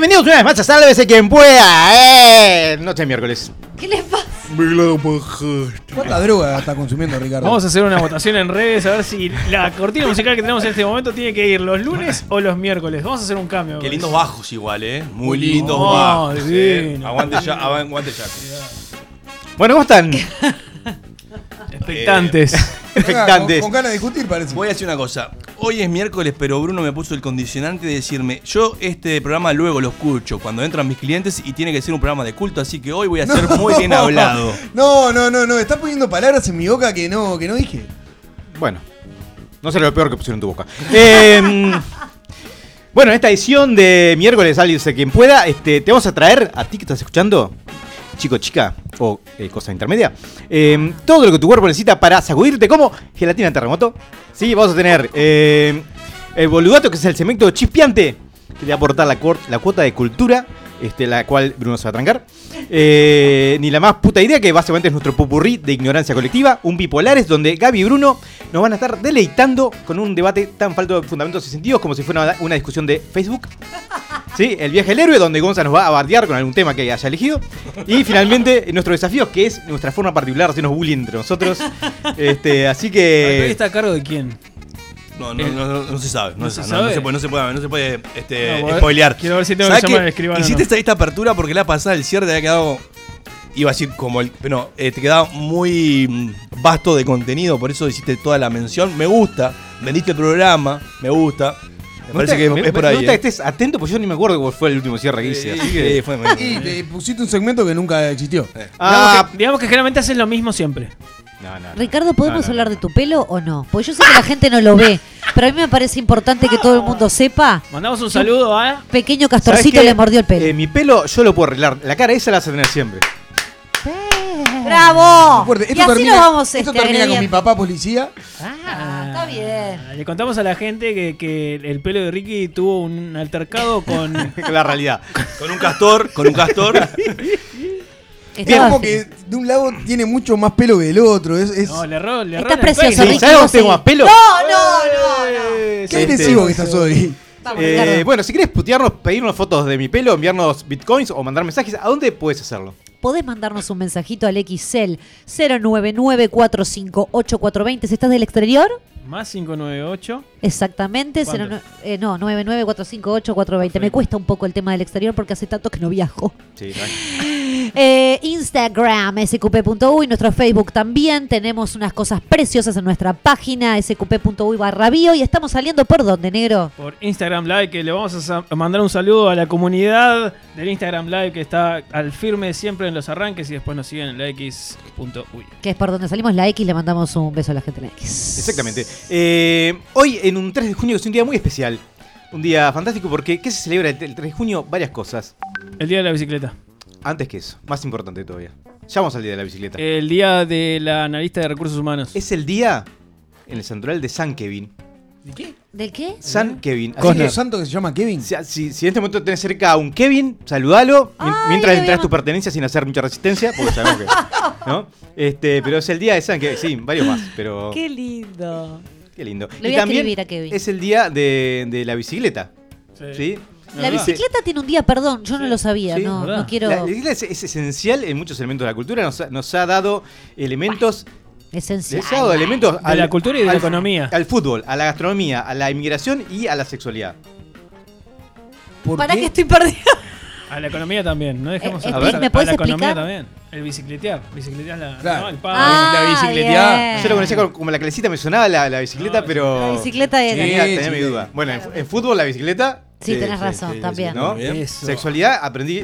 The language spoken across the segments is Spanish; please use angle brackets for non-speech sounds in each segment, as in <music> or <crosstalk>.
Bienvenidos una vez más a Sálvese quien pueda. Eh, noche de miércoles. ¿Qué les pasa? ¿Cuánta droga está consumiendo Ricardo? Vamos a hacer una votación en redes a ver si la cortina musical que tenemos en este momento tiene que ir los lunes o los miércoles. Vamos a hacer un cambio. Qué lindos bajos igual, ¿eh? Muy lindos Oh, bajos. eh. Aguante ya, aguante ya. Bueno, ¿cómo están? Expectantes. Venga, Expectantes. Con, con ganas de discutir, parece. Voy a decir una cosa. Hoy es miércoles, pero Bruno me puso el condicionante de decirme, yo este programa luego lo escucho cuando entran mis clientes y tiene que ser un programa de culto, así que hoy voy a ser <laughs> muy bien hablado. No, no, no, no. Estás poniendo palabras en mi boca que no, que no dije. Bueno, no será lo peor que pusieron en tu boca. Eh, <laughs> bueno, en esta edición de miércoles, Sálvese quien pueda, este, te vamos a traer a ti que estás escuchando, chico, chica o eh, cosa intermedia, eh, todo lo que tu cuerpo necesita para sacudirte como gelatina en terremoto. Sí, vamos a tener eh, el boludato, que es el cemento chispeante, que te va a aportar la, la cuota de cultura, este, la cual Bruno se va a trancar. Eh, ni la más puta idea, que básicamente es nuestro pupurrí de ignorancia colectiva, un bipolares, donde Gaby y Bruno nos van a estar deleitando con un debate tan falto de fundamentos y sentidos como si fuera una, discusión de Facebook. Sí, el viaje del héroe, donde Gonza nos va a bardear con algún tema que haya elegido. Y finalmente, nuestro desafío, que es nuestra forma particular de hacernos bullying entre nosotros. Este, así ¿Hoy que. está a cargo de quién? No, no, no, no, no se sabe. No, ¿No se, se no- no sabe? se puede, no se puede, no se puede este, spoilear. quiero ver si tengo que ¿Sabes llamar al escribano Hiciste esta, esta apertura porque la pasada el cierre te había quedado. Iba a decir como el. Pero eh, te quedaba muy mm, vasto de contenido, por eso hiciste toda la mención. Me gusta, vendiste el programa, me gusta. Me parece que me- es por me ahí. gusta eh. que estés atento, porque yo ni me acuerdo cuál fue el último cierre que hice. así que- Sí, fue muy- Y te pusiste un segmento que nunca existió. Ah, digamos, que, digamos que generalmente haces lo mismo siempre. No, no. Ricardo, ¿podemos No, no, hablar no. de tu pelo o no? Porque yo sé que la gente no lo ve, pero a mí me parece importante que todo el mundo sepa. Mandamos un saludo a. Pequeño ¿Sabes castorcito le mordió el pelo. Eh, mi pelo yo lo puedo arreglar. La cara esa la vas a tener siempre. ¡Bravo! Fuerte. y así nos vamos esto este, termina con mi papá policía. Ah, está bien. Le contamos a la gente que, que el pelo de Ricky tuvo un altercado con. <laughs> la realidad. Con un castor, con un castor. <laughs> Es como que de un lado tiene mucho más pelo que del otro. Es, es- No, le erró, le erró Está en el precioso. Ricky. ¿Sabes vos dónde tengo seguí. más pelo? No, no, no, no. Qué agresivo que estás hoy. Vamos, Eh, bueno, si quieres putearnos, pedirnos fotos de mi pelo, enviarnos bitcoins o mandar mensajes, ¿a dónde puedes hacerlo? Podés mandarnos un mensajito al XL 099458420 si estás del exterior. Más 598. Exactamente, ¿Cuánto? 09 eh, no, 99458-420. Me cuesta un poco el tema del exterior porque hace tanto que no viajo. Sí, <laughs> Eh, Instagram, sqp.uy, nuestro Facebook también. Tenemos unas cosas preciosas en nuestra página, sqp.uy barra bio. Y estamos saliendo por dónde, negro. por Instagram Live, que le vamos a mandar un saludo a la comunidad del Instagram Live que está al firme siempre en los arranques y después nos siguen en la X.uy. Que es por donde salimos la X, le mandamos un beso a la gente de la X. Exactamente. Eh, hoy, en un 3 de junio, es un día muy especial. Un día fantástico porque, ¿qué se celebra el 3 de junio? Varias cosas. El día de la bicicleta. Antes que eso, más importante todavía. Ya vamos al día de la bicicleta. El día de la analista de recursos humanos. Es el día en el santoral de San Kevin. ¿Del qué? San Kevin. Así ¿Así que, un santo que se llama Kevin? si, si- si en este momento tenés cerca a un Kevin, saludalo. Ay, mientras entras tu pertenencia sin hacer mucha resistencia, porque sabemos que. ¿No? Este, pero es el día de San Kevin. Sí, varios más, pero. Qué lindo. Qué lindo. Le voy a escribir a Kevin. es el día de, de la bicicleta. ¿Sí? La ¿Verdad? bicicleta tiene un día, perdón, yo no lo sabía, Sí, no, quiero... La bicicleta es, es esencial en muchos elementos de la cultura. Nos ha, nos ha dado elementos. Esencial. Les ha dado elementos De la cultura y de la al- economía. Al fútbol, a la gastronomía, a la inmigración y a la sexualidad. ¿Por ¿Para qué? que estoy perdida? A la economía también, no dejemos Eh, a, expli- a ¿me la puedes economía explicar? también. El bicicletear, bicicletear la, Claro. ¿no? el pan. Ah, la bicicleteada. bien. Yo lo conocía como, como la clasita, me sonaba la, la bicicleta, No, pero. La bicicleta era... Tenía, Sí, tenía sí, mi duda. Bueno, en, en fútbol la bicicleta. Sí, tenés razón, también. ¿no? Sexualidad, aprendí.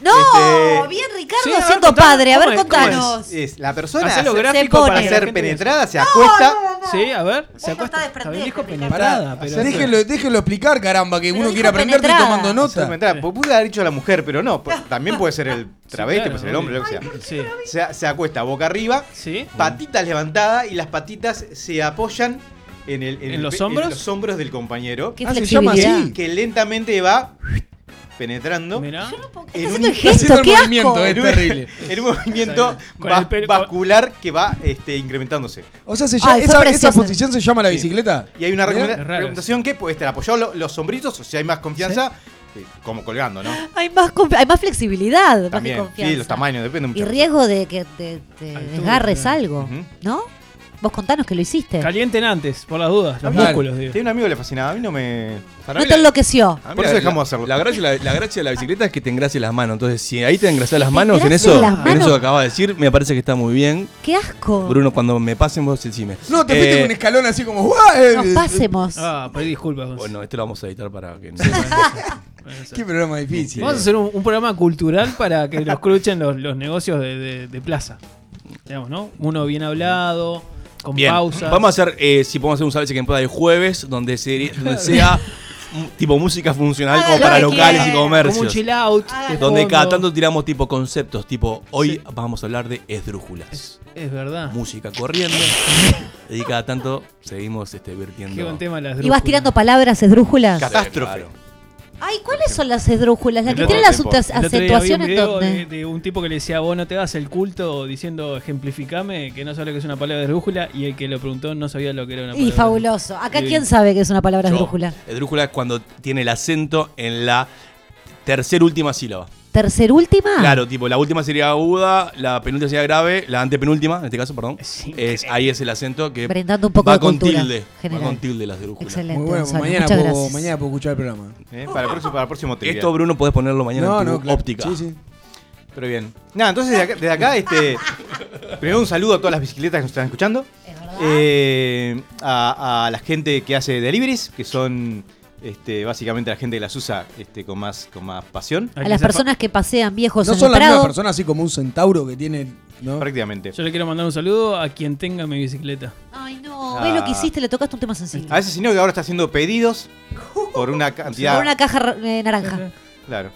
No, Este, bien Ricardo Sí, a ver, siendo contá, padre, a ver, contanos. Es la persona hace- gráfico pone. para ser penetrada se acuesta. Sí, a ver. Se Vos no acuesta. Está dijo penetrada, déjenlo, déjenlo explicar, caramba, que Pero uno quiere aprender, estoy tomando Se nota. pude haber dicho la mujer, pero no. pues, También puede ser el travesti, claro, puede ser el hombre, lo que sea. Sí. Se, se acuesta boca arriba, Sí. patitas levantadas y las patitas se apoyan en, el, ¿En el los hombros? en los hombros del compañero. Qué Ah, se llama así. Que lentamente va penetrando. Mirá. En un- el gesto, haciendo el qué movimiento, asco. es en un- terrible. <laughs> En un movimiento va- el pelo- vascular que va este, incrementándose. O sea, se llama- Ay, esa, esa posición se llama la bicicleta. Y hay una recomendación que puede estar apoyado lo- los sombritos, o si hay más confianza, eh, como colgando, ¿no? Hay más, hay más flexibilidad, más que También, confianza. sí, los tamaños, depende mucho. Y riesgo de que te, te desgarres algo, Ujú. ¿no? Vos contanos que lo hiciste. Calienten antes, por las dudas. Los Claro. músculos, digo. Tiene un amigo que le fascinaba, a mí no me... Para No mí te la- enloqueció. a mí Por la- eso dejamos la- de hacerlo. La gracia, la, la gracia de la bicicleta es que te engracie las manos. Entonces, si ahí te engrasas las manos, en eso, las en manos? eso que acabas de decir, me parece que está muy bien. ¡Qué asco! Bruno, cuando me pasen vos decime. No, te fuiste Eh, con un escalón así como. "Guau, eh, Nos eh, pasemos. Ah, pedí disculpas. Bueno, este lo vamos a editar para que no. <laughs> Qué programa difícil. Vamos a hacer un, un programa cultural para que lo escuchen los, los negocios de, de- de plaza. Digamos, ¿no? Uno bien hablado, con Bien, pausas. vamos a hacer, eh, si podemos hacer un Sabes que pueda el jueves, donde, se- <laughs> donde sea tipo música funcional como para locales y quieran. Como un comercios. chill out. De Donde cada tanto tiramos tipo conceptos, tipo hoy Sí. vamos a hablar de esdrújulas. Es, es verdad. Música corriendo. y cada tanto seguimos este, vertiendo. Qué buen tema las ¿Y vas tirando palabras esdrújulas? Catástrofe. claro. Ay, ¿cuáles son las esdrújulas? ¿Las que tienen las acentuaciones video dónde? de, de un tipo que le decía, vos no te hagas el culto diciendo ejemplificame, que no sabe lo que es una palabra de esdrújula, y el que lo preguntó no sabía lo que era una palabra. Y fabuloso. Acá. ¿quién sabe que es una palabra esdrújula? Esdrújula es cuando tiene el acento en la tercer última sílaba. ¿Tercer última? Claro, tipo, la última sería aguda, la penúltima sería grave, la antepenúltima, en este caso, perdón. <laughs> Es Es, increíble. ahí es el acento que Brindando un poco va de con tilde. Va con tilde las esdrújulas. Excelente. Muy bueno, Gonzalo, mañana puedo, mañana puedo escuchar el programa. ¿eh? Para, el próximo, para el próximo trivia. Esto, Bruno, podés ponerlo mañana No, en tu no, claro. óptica. Sí, sí. Pero bien. Nada, entonces desde acá, desde acá, este, <laughs> primero un saludo a todas las bicicletas que nos están escuchando. Es verdad. Eh, a, a la gente que hace deliveries, que son este, básicamente la gente que las usa este, con, más, con más pasión. a las personas que pasean viejos No en son el las mismas Prado. personas así como un centauro que tiene. ¿no? Prácticamente. Yo le quiero mandar un saludo a quien tenga mi bicicleta. Ay, no. Ah. ¿Ves lo que hiciste? Le tocaste un tema sensible. A ese señor que ahora está haciendo pedidos por una cantidad. Por una caja ra- eh, naranja. Claro.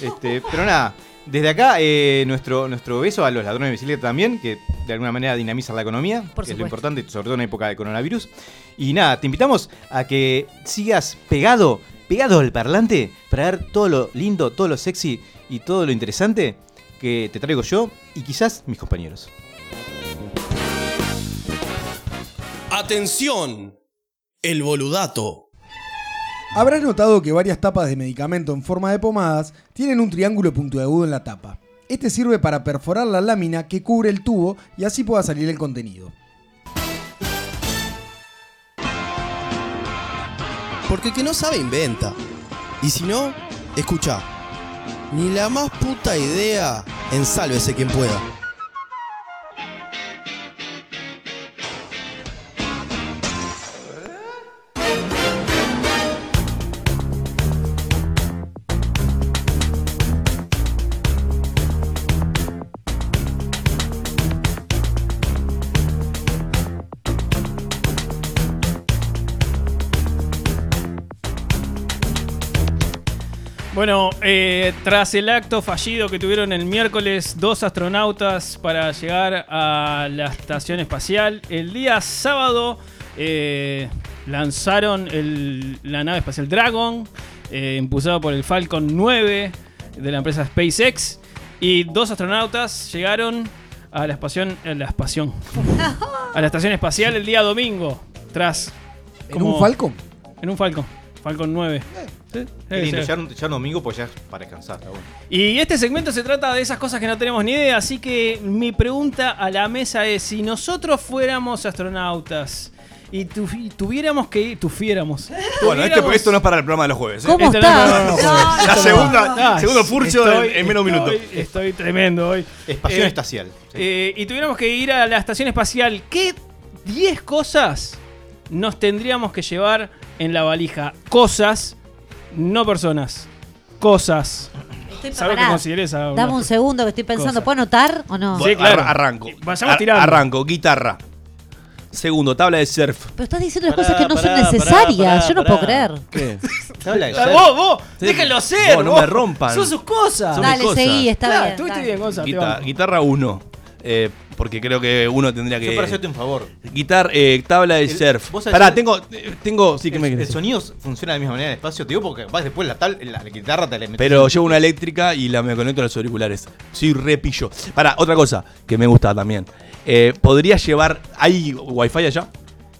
Este, pero nada, desde acá eh, nuestro, nuestro beso a los ladrones de bicicleta también, que de alguna manera dinamizan la economía, Por que es lo importante, sobre todo en época de coronavirus. Y nada, te invitamos a que sigas pegado, pegado al parlante para ver todo lo lindo, todo lo sexy y todo lo interesante que te traigo yo y quizás mis compañeros. Atención, el boludato. Habrás notado que varias tapas de medicamento en forma de pomadas tienen un triángulo puntiagudo en la tapa. Este sirve para perforar la lámina que cubre el tubo y así pueda salir el contenido. Porque el que no sabe inventa. Y si no, escucha. Ni la más puta idea, ensálvese quien pueda. Bueno, eh, tras el acto fallido que tuvieron el miércoles dos astronautas para llegar a la estación espacial, el día sábado eh, lanzaron el- la nave espacial Dragon, eh, impulsada por el Falcon 9 de la empresa SpaceX, y dos astronautas llegaron a la estación, a la estación, <laughs> a la estación espacial el día domingo, tras ¿En un Falcon? en un Falcon, Falcon 9. Sí, Qué sí, lindo, sí. ya, un- ya un domingo pues ya es para descansar. está bueno. Y este segmento se trata de esas cosas que no tenemos ni idea, así que mi pregunta a la mesa es, si nosotros fuéramos astronautas y, tu- y tuviéramos que ir, tuviéramos... Bueno, este, esto no es para el programa de los jueves. ¿eh? ¿Cómo Este no, está? no, no, no, No, La no, segunda, Ah, segundo furcio estoy- en, en menos minutos. Estoy, estoy tremendo hoy. Espación Eh, espacial. sí. Eh, y tuviéramos que ir a la estación espacial, ¿qué 10 cosas nos tendríamos que llevar en la valija? Cosas, no personas. Cosas. Estoy ¿Sabes que pará. consideré esa? Dame un segundo que estoy pensando. Cosa. ¿Puedo anotar o no? Sí, claro. ar- Arranco. Vayamos Ar- tirando. Arranco, guitarra. Segundo, tabla de surf. Pero estás diciendo las Pará, cosas que no pará, son pará, necesarias. pará, Yo no pará. puedo creer. ¿Qué? <laughs> Habla de Ah, surf. vos, vos, Sí. déjenlo ser. Vos, no me rompan. Son sus cosas. Son mis Dale, cosas. seguí, está Claro, bien. estuviste dale. bien, Gonza. te Guita- banco. guitarra 1. Porque creo que uno tendría Yo para hacerte que. un favor. Guitar, eh, tabla de El- surf. Pará, tengo. eh, tengo sí, que me El, el querés? sonido funciona de la misma manera en el espacio, te digo porque capaz después la, tabla, la, la guitarra te la metes. Pero llevo una eléctrica y la me conecto a los auriculares. Soy re pillo. Pará, otra cosa que me gusta también. Eh, ¿Podría llevar. ¿Hay wifi allá?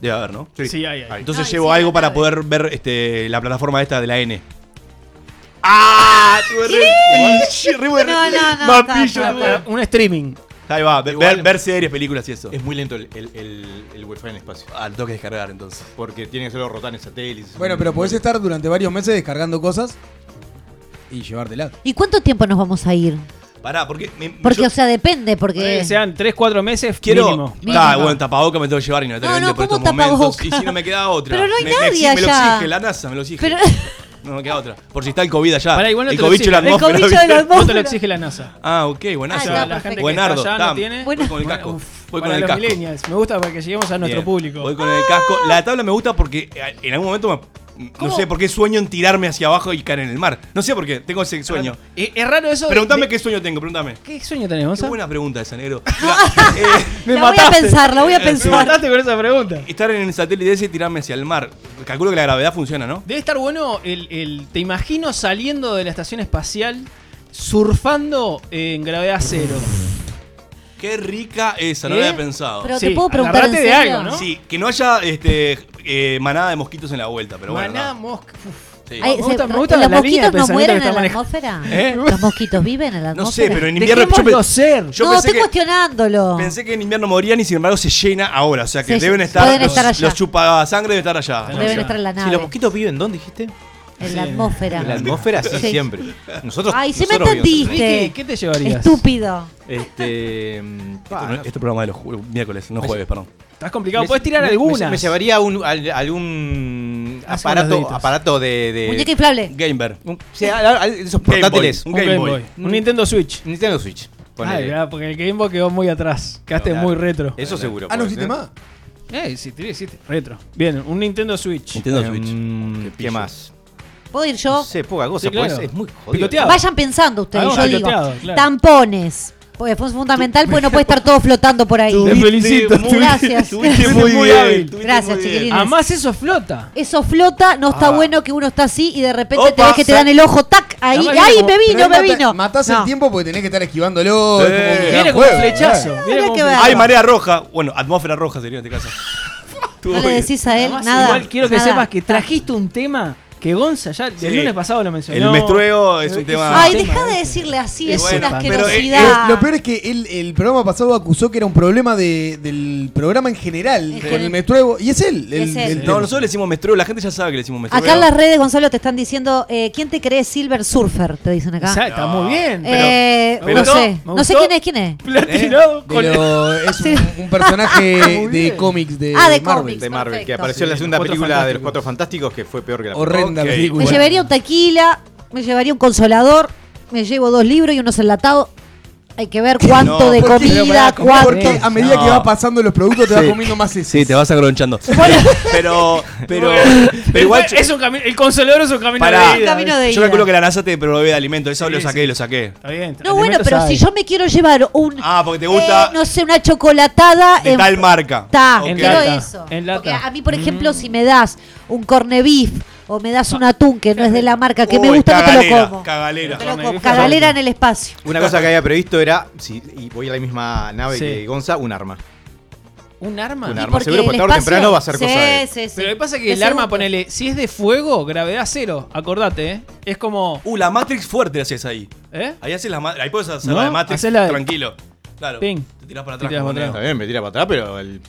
Debe haber, ¿no? Sí, ahí, ahí. Entonces Ay, llevo sí, algo para poder ver este, la plataforma esta de la N. ¡Ah! Tuve re- Sí, re buen- No, no, no, Mapillo, está, tuve. Un streaming. Ahí va, ver, Igual- ver series, películas y eso. Es muy lento el, el, el, el wifi en el espacio. Ah, lo tengo que descargar entonces. Porque tiene que ser los rotanes satélites. Bueno, pero podés estar durante varios meses descargando cosas y llevártela. ¿Y cuánto tiempo nos vamos a ir? Pará, porque. me- Porque, yo o sea, depende, porque... Que sean 3, 4 meses quiero. mínimo. Está, Mínimo. bueno, tapaboca me tengo que llevar No, inevitable no, por ¿cómo estos momentos. Y si no me queda otra. Pero no hay me, me nadie exi- me lo allá. exige, la NASA me lo exige. Pero- <laughs> No me queda otra. Por si está el COVID allá. Pará, igual no el te lo COVID de la. El atmósfera. COVID de la ¿viste? atmósfera. No te lo exige la NASA. Ah, ok, buenazo. Ah, está, la gente perfecto. que Buenardo, está allá no tam. tiene. Voy con el casco. Uf, Voy con para el los casco. millennials. Me gusta para que lleguemos a nuestro Bien. público. Voy con el casco. La tabla me gusta porque eh, en algún momento me- no sé por qué sueño en tirarme hacia abajo y caer en el mar. No sé por qué, tengo ese sueño. Eh, Es raro eso. Pregúntame de- qué sueño tengo, pregúntame. ¿Qué sueño tenemos? Qué buena pregunta esa, negro. <laughs> Eh, Me la voy a mataste. pensar, la voy a Me pensar. mataste con esa pregunta. estar en el satélite ese y tirarme hacia el mar. Calculo que la gravedad funciona, ¿no? Debe estar bueno el, el- Te imagino saliendo de la estación espacial, surfando en gravedad cero. Qué rica esa, no ¿Eh? lo había pensado. Pero Sí, te puedo preguntar en agarrate de serio. algo, ¿no? Sí, que no haya este, eh, manada de mosquitos en la vuelta, pero bueno. Maná, no. mosca. uf. Sí. Ay, Me se- gusta- me gusta ¿Los la línea de mosquitos no pensamiento mueren que en está la manejando. atmósfera? ¿Eh? ¿Los mosquitos viven en la No sé, atmósfera? pero en invierno. Yo, Dejémoslo pe- ser. yo no, pensé, estoy que, cuestionándolo. pensé que en invierno morían y sin embargo se llena ahora. O sea que Sí, deben estar. pueden los, estar allá. los chupasangre deben estar allá. Deben estar en la Si nave. los mosquitos viven, ¿dónde dijiste? En la atmósfera. En la atmósfera, sí, Sí. siempre. Nosotros. Ay, sí me nosotros entendiste. Ricky, ¿qué te llevarías? Estúpido. Este. <laughs> Esto, ah, no- este programa de los miércoles, no jueves, perdón. Estás complicado. Puedes tirar algunas. Me, llevaría un, al- algún aparato, aparato de. de Muñeca inflable. Gamer. un- sí, al- al- esos Game portátiles. Boy. Un Game Boy. Un Nintendo Switch. Nintendo Switch. Ay, verdad, porque el Game Boy quedó muy atrás. Quedaste Claro. muy retro. Eso seguro. Ah, ¿no existe más? Eh, sí, sí, sí, retro. Bien, un Nintendo Switch. Nintendo Switch. Mm, ¿Qué más? ¿Puedo ir No yo? sé, poca cosa, Sí, claro. pues es muy jodido. Picoteado. Vayan pensando ustedes, Hagamos yo digo. claro. Tampones. Porque fue fundamental, pues no puede estar todo flotando por ahí. Te felicito. muy- Gracias. Estuviste Muy bien, hábil. Gracias, muy chiquilines. Además, eso flota. Eso flota, no está Ah. bueno que uno está así y de repente te Opa, ves que te dan el ojo, tac, ahí, Además, ¡ay, viene como- me vino, me mata- vino! Matás No. el tiempo porque tenés que estar esquivándolo. Sí. es como Viene como un flechazo. eh. Viene Habrá como que un ver. flechazo. Ay, marea roja. Bueno, atmósfera roja sería en este caso. No le decís a él Además, nada. Igual quiero que nada. sepas que trajiste un tema que Gonza ya el lunes pasado lo mencionó. El menstrueo es un tema. Ay, deja de decirle así, es bueno, una pero, eh, asquerosidad. Eh, lo peor es que él, el programa pasado acusó que era un problema de- del programa en general, general. el menstrueo. Y es él. El, Es él. el No, nosotros le decimos menstrueo, la gente ya sabe que le decimos menstrueo. Acá en las redes, Gonzalo, te están diciendo, eh, ¿quién te cree Silver Surfer? Te dicen acá. Está, está muy bien. pero- Eh, no sé, no sé quién es, quién es. Platinado con Pero es un, Sí. un personaje <laughs> de bien. cómics de, Ah, de Marvel. cómics. de Marvel, que apareció en la segunda película de los. Cuatro Fantásticos, que fue peor que la Película. Me llevaría un tequila, me llevaría un consolador, me llevo dos libros y unos enlatados. Hay que ver cuánto No, de comida, cuánto. Porque a medida que va pasando los productos te vas Sí. comiendo más ese. Sí, te vas agronchando. <laughs> pero, pero, pero igual. es un camino, el consolador es un camino de vida. Camino de Yo ida. calculo que la NASA te provee de alimento. Eso Sí, lo saqué, sí. lo saqué. Está bien. No, bueno, pero hay. si yo me quiero llevar un. Ah, porque te gusta eh, no sé, una chocolatada. de en- tal marca. En quiero eso. en lata. Porque a mí, por ejemplo, si me das un corne beef o me das un atún que no es de la marca que me gusta, no te cagalera, lo como. Cagalera. Te lo como. Cagalera en el espacio. Una cosa que había previsto era, si y voy a la misma nave Sí. que Gonza, un arma. ¿Un arma? Un arma. seguro, porque el tarde o espacio- temprano va a ser sí, cosa de- Sí, sí, Pero lo que pasa es que el arma, ponele, si es de fuego, gravedad cero. Acordate, ¿eh? Es como. Uh, la Matrix fuerte haces ahí. ¿Eh? Ahí haces la Ahí puedes hacer No, la de Matrix hacés la de- tranquilo. Claro. Ping. Te tirás para Te atrás. tirás como para neo. Está bien, me tira para atrás, pero el,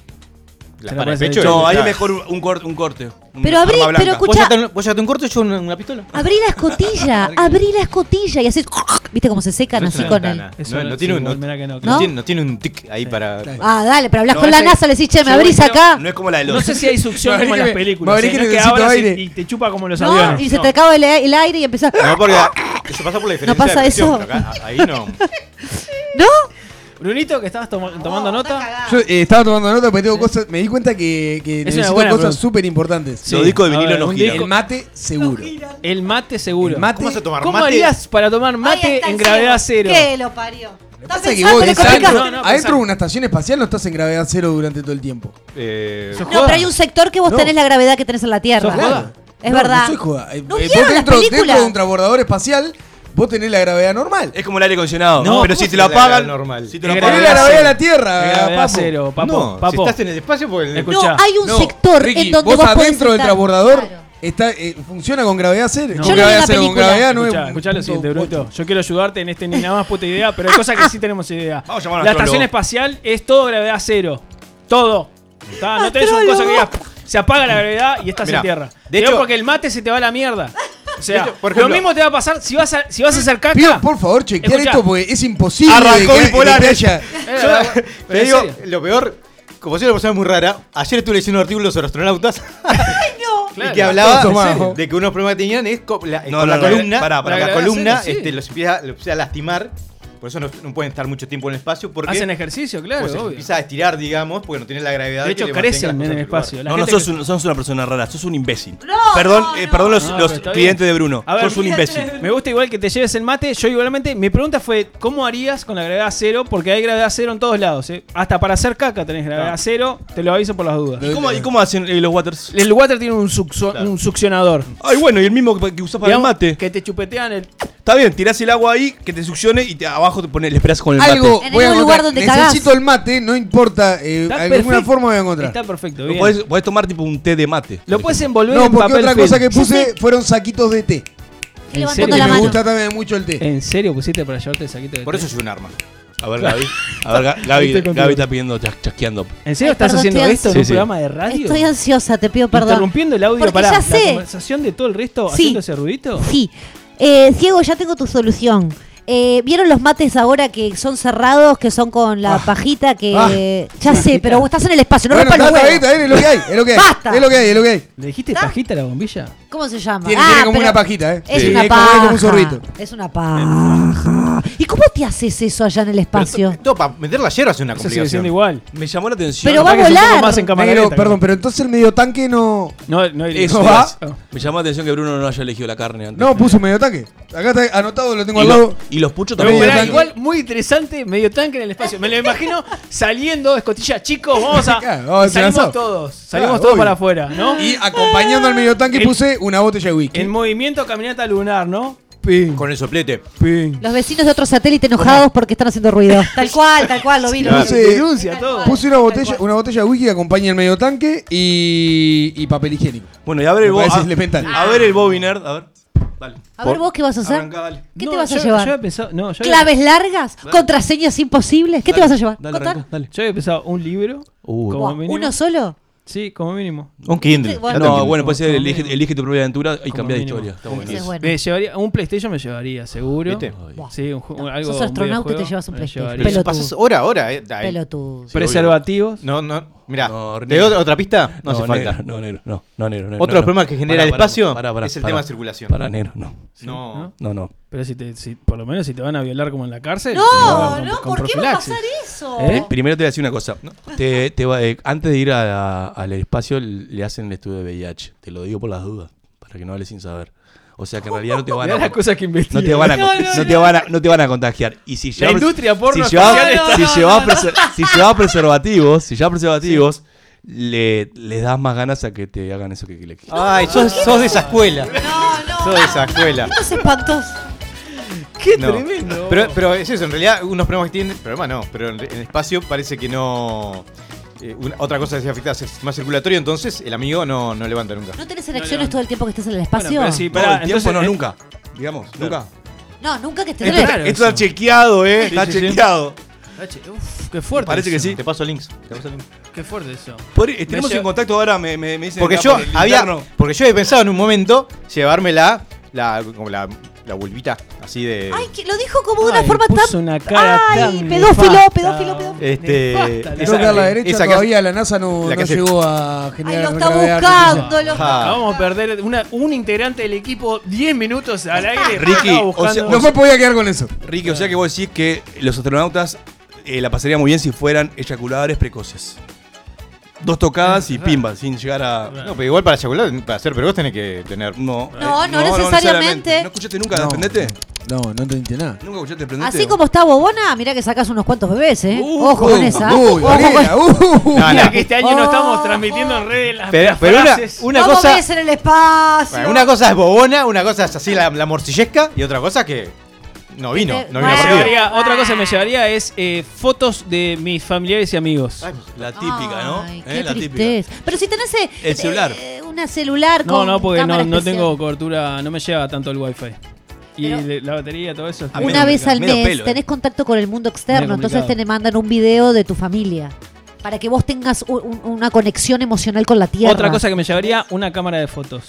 para el pecho. el No, ahí es mejor un, corte. Un corte Pero abrí, pero ¿Vos escucha, ya, te, vos ya te un corte, yo una, una pistola? <laughs> abrí la escotilla, <laughs> abrí la escotilla y haces. <laughs> ¿Viste cómo se secan No así con. Eso No, no- no tiene sí, un, no, que no, no tiene, no tiene un tic ahí para. Claro. Ah, dale, pero hablas No, con la NASA, le decís, che, me abrís no- acá. No es como la de los. No sé si hay succión como en las películas. ¿eh? que No y- aire. y te chupa como los No, aviones. y se No. te acaba el, el aire y empezás. No, porque eso pasa por la diferencia pasa Brunito, que estabas tomando oh, nota. Yo eh, estaba tomando nota porque tengo cosas. Me di cuenta que, que es necesito cosas súper importantes. Sí. Los discos de vinilo ver, no giran. El mate, seguro. El mate, seguro. ¿Cómo vas a tomar ¿Cómo mate? harías para tomar mate en gravedad cero? ¿Qué lo parió? Pasa que adentro, de una estación espacial no estás en gravedad cero durante todo el tiempo. Eh, no, pero hay un sector que vos tenés la gravedad que tenés en la Tierra. Es verdad. No soy joda. Eh, vos dentro, dentro de un transbordador espacial vos tenés la gravedad normal. Es como el aire acondicionado. No, pero si te lo apagan. Normal. Si te lo apagan. la gravedad de la Tierra, papo. Cero, papo, no, papo. Si estás en el espacio, pues. No, hay un sector Ricky, en donde vos, vos adentro del transbordador. Está, eh, funciona con gravedad cero. No. Con, gravedad cero con lo siguiente, Bruto. Yo quiero ayudarte en este ni nada más pues, puta idea, pero hay cosas que sí tenemos idea. Vamos a llamar a la estación espacial es todo gravedad cero. Todo. ¿Está? No tenés una cosa que digas. Se apaga la gravedad y estás Mirá, en tierra. De hecho, porque el mate se te va a la mierda. O sea, lo mismo te va a pasar si vas a, si vas a hacer por favor, chequear esto porque es imposible. Arrancó bipolar. Te, eh. <laughs> digo, lo peor, como si una persona muy rara, ayer estuve leyendo un artículo sobre astronautas. ¡Ay, no! <laughs> Y que hablaba de que unos problemas que tenían es la, no, la columna, para, para, la columna este, los, los empieza a lastimar por eso no, pueden estar mucho tiempo en el espacio. Porque, Hacen ejercicio, claro. Pues. Empieza a estirar, digamos, porque no tiene la gravedad. De hecho, que crecen en el espacio. La no, no sos, que... un, sos, una persona rara, sos un imbécil. Perdón, eh, perdón los, clientes de Bruno. Sos un imbécil. Me gusta igual que te lleves el mate. Yo igualmente, mi pregunta fue, ¿cómo harías con la gravedad cero? Porque hay gravedad cero en todos lados. ¿eh? Hasta para hacer caca tenés gravedad ah. cero. Te lo aviso por las dudas. ¿Y cómo, cómo hacen eh, los waters? El water tiene un, succionador. Ay, bueno, y el mismo que usás para el mate. Que te chupetean el... Está bien, tirás el agua ahí, que te succione y abajo te pones, le esperas con el mate. Algo, En voy a algún lugar donde Necesito el mate, no importa. eh, alguna forma voy a encontrar. Está perfecto, podés, tomar tipo un té de mate. Lo puedes envolver no, en porque otra cosa que puse fueron saquitos de té. Me gusta también mucho el té. ¿En serio pusiste para llevarte el saquito de té. Por eso soy un arma. A ver, Gaby. A ver, Ga- Gaby, Gaby está pidiendo, chasqueando. ¿En serio estás haciendo esto en un programa de radio? Estoy ansiosa, te pido perdón. Interrumpiendo el audio para la conversación de todo el resto haciendo ese ruidito. Sí, eh, Ciego, ya tengo tu solución. Eh, ¿Vieron los mates ahora que son cerrados, que son con la ah. pajita que. Ah. Ya sé, pero vos estás en el espacio, no bueno, rompas los huevos. Ahí, es lo que hay, es lo que hay. Basta. Es lo que hay, es lo que hay. ¿Le dijiste ah. pajita la bombilla? ¿Cómo se llama? Tiene, ah, tiene como una pajita, ¿eh? Es sí. una paja. Como un zorrito. Es una paja. ¿y cómo te haces eso allá en el espacio? Pero para meter la hierba es una Esa sigue siendo igual. Me llamó la atención. Pero va a que volar. más en cámara Negro, lenta, perdón, pero entonces el medio tanque no. No, hay Eso va. Me llamó la atención que Bruno no haya elegido la carne antes. No puso medio tanque. Acá está anotado, lo tengo al lado. y los puchos también. igual muy interesante, medio tanque en el espacio. Me lo imagino <laughs> saliendo, escotilla, chicos, vamos a. Salimos todos, salimos ah, todos para afuera, ¿no? Y acompañando al medio tanque puse una botella de whisky. En movimiento, caminata lunar, ¿no? Con el soplete. Los vecinos de otro satélite enojados porque están haciendo ruido. <laughs> tal cual, tal cual, lo vi. Claro. Puse, denuncia todo. Puse una botella, una botella de whisky que acompaña el medio tanque y, papel higiénico. Bueno, y a ver el, a, a, ver el bobiner, a ver. Dale. A ver vos qué vas a hacer. ¿Qué te vas a llevar? ¿Claves largas? ¿Contraseñas imposibles? ¿Qué te vas a llevar? Dale, arranca, dale. Yo había pensado un libro. Uh, ¿Uno solo? Sí, como mínimo. Un Kindle. Bueno. No, bueno, puede ser elige, elige, tu propia aventura y cambia de historia. Está bueno. Bueno. Me llevaría, un PlayStation me llevaría, seguro. ¿Viste? Sí, un, no, algo, sos astronauta y te llevas un PlayStation. Pero pasas hora a hora. Eh, Pelotudo. Preservativos. No, no. Mirá, ¿te doy otra pista? No, no hace. No, negro, no, no, negro. negro Otro problema que genera el espacio es el tema de circulación. Para negro, no. No. No, no. Pero si, te, si por lo menos si te van a violar como en la cárcel. No, no, ¿por qué va a pasar eso? ¿Eh? Primero te voy a decir una cosa. Te, te va, eh, antes de ir al espacio, le hacen el estudio de VIH. Te lo digo por las dudas, para que no hables sin saber. O sea que en <laughs> realidad no te van a. no te van a, <laughs> no, te van a, no te van a contagiar. Y si llevas. industria porno si llevas, si llevas, si preservativos, si llevas preservativos, le, le das más ganas a que te hagan eso que le quieras. Ay, sos, sos de esa escuela. No, no. Sos de esa escuela. Los espantos. Qué No. tremendo. Pero, pero es eso, en realidad unos problemas que tienen, problema no, pero en el espacio parece que no, eh, otra cosa que se afecta es más circulatorio, entonces el amigo no, no levanta nunca. ¿No tenés erecciones todo el tiempo que estás en el espacio? Bueno, sí, para, no, no, nunca. Digamos, nunca. No, nunca que estés en. Esto está chequeado, ¿eh? Sí, está chequeado. Uf, qué fuerte. Parece que sí. Te paso links. Te paso links. Qué fuerte eso. Tenemos en contacto ahora, me, me, me dicen. Porque yo, había, porque yo he pensado en un momento llevarme la la vulvita, así de. Ay, que lo dijo como de una forma tan. Ay, pedófilo, pedófilo, pedófilo. Este, Nefasta, a la esa que la NASA no, la que llegó a Ay, lo está buscando. Vamos a perder un integrante del equipo 10 minutos al aire. <laughs> Ricky, o sea, No me podía quedar con eso. Ricky, o sea que vos decís que los astronautas eh, la pasarían muy bien si fueran eyaculadores precoces. Dos tocadas y <laughs> pimba, sin llegar a. No, pero igual para eyacular, para ser precoz tenés que tener. No, No, no necesariamente. ¿No escuchaste nunca No. Desprendete? No, no entendiste nada. ¿Nunca escuchaste Desprendete? Así como está Bobona, mirá que sacas unos cuantos bebés, ¿eh? Uh, Ojo con esa. Uy, Ojo con- Varela, uh. No, Mira no. que este año no Oh. estamos transmitiendo en redes las, Pero, las pero una, una ¿Cómo cosa. ves en el espacio? bueno, una cosa es bobona, una cosa es así la, la morcillesca y otra cosa que no vino, Este, no Me vino bueno. llevaría- otra cosa que me llevaría es eh, fotos de mis familiares y amigos. La típica, ¿no? Ay, ¿Eh? La típica. tristeza. Pero si tenés eh, El celular. eh, una celular No, con no, porque no, cámara no especial. tengo cobertura, no me llega tanto el wifi. Y Pero- le- la batería, todo eso. es A menos Una que- vez al mes pelo, eh. tenés contacto con el mundo externo, entonces complicado. te mandan un video de tu familia. Para que vos tengas u- un- una conexión emocional con la tierra. Otra cosa que me llevaría, una cámara de fotos.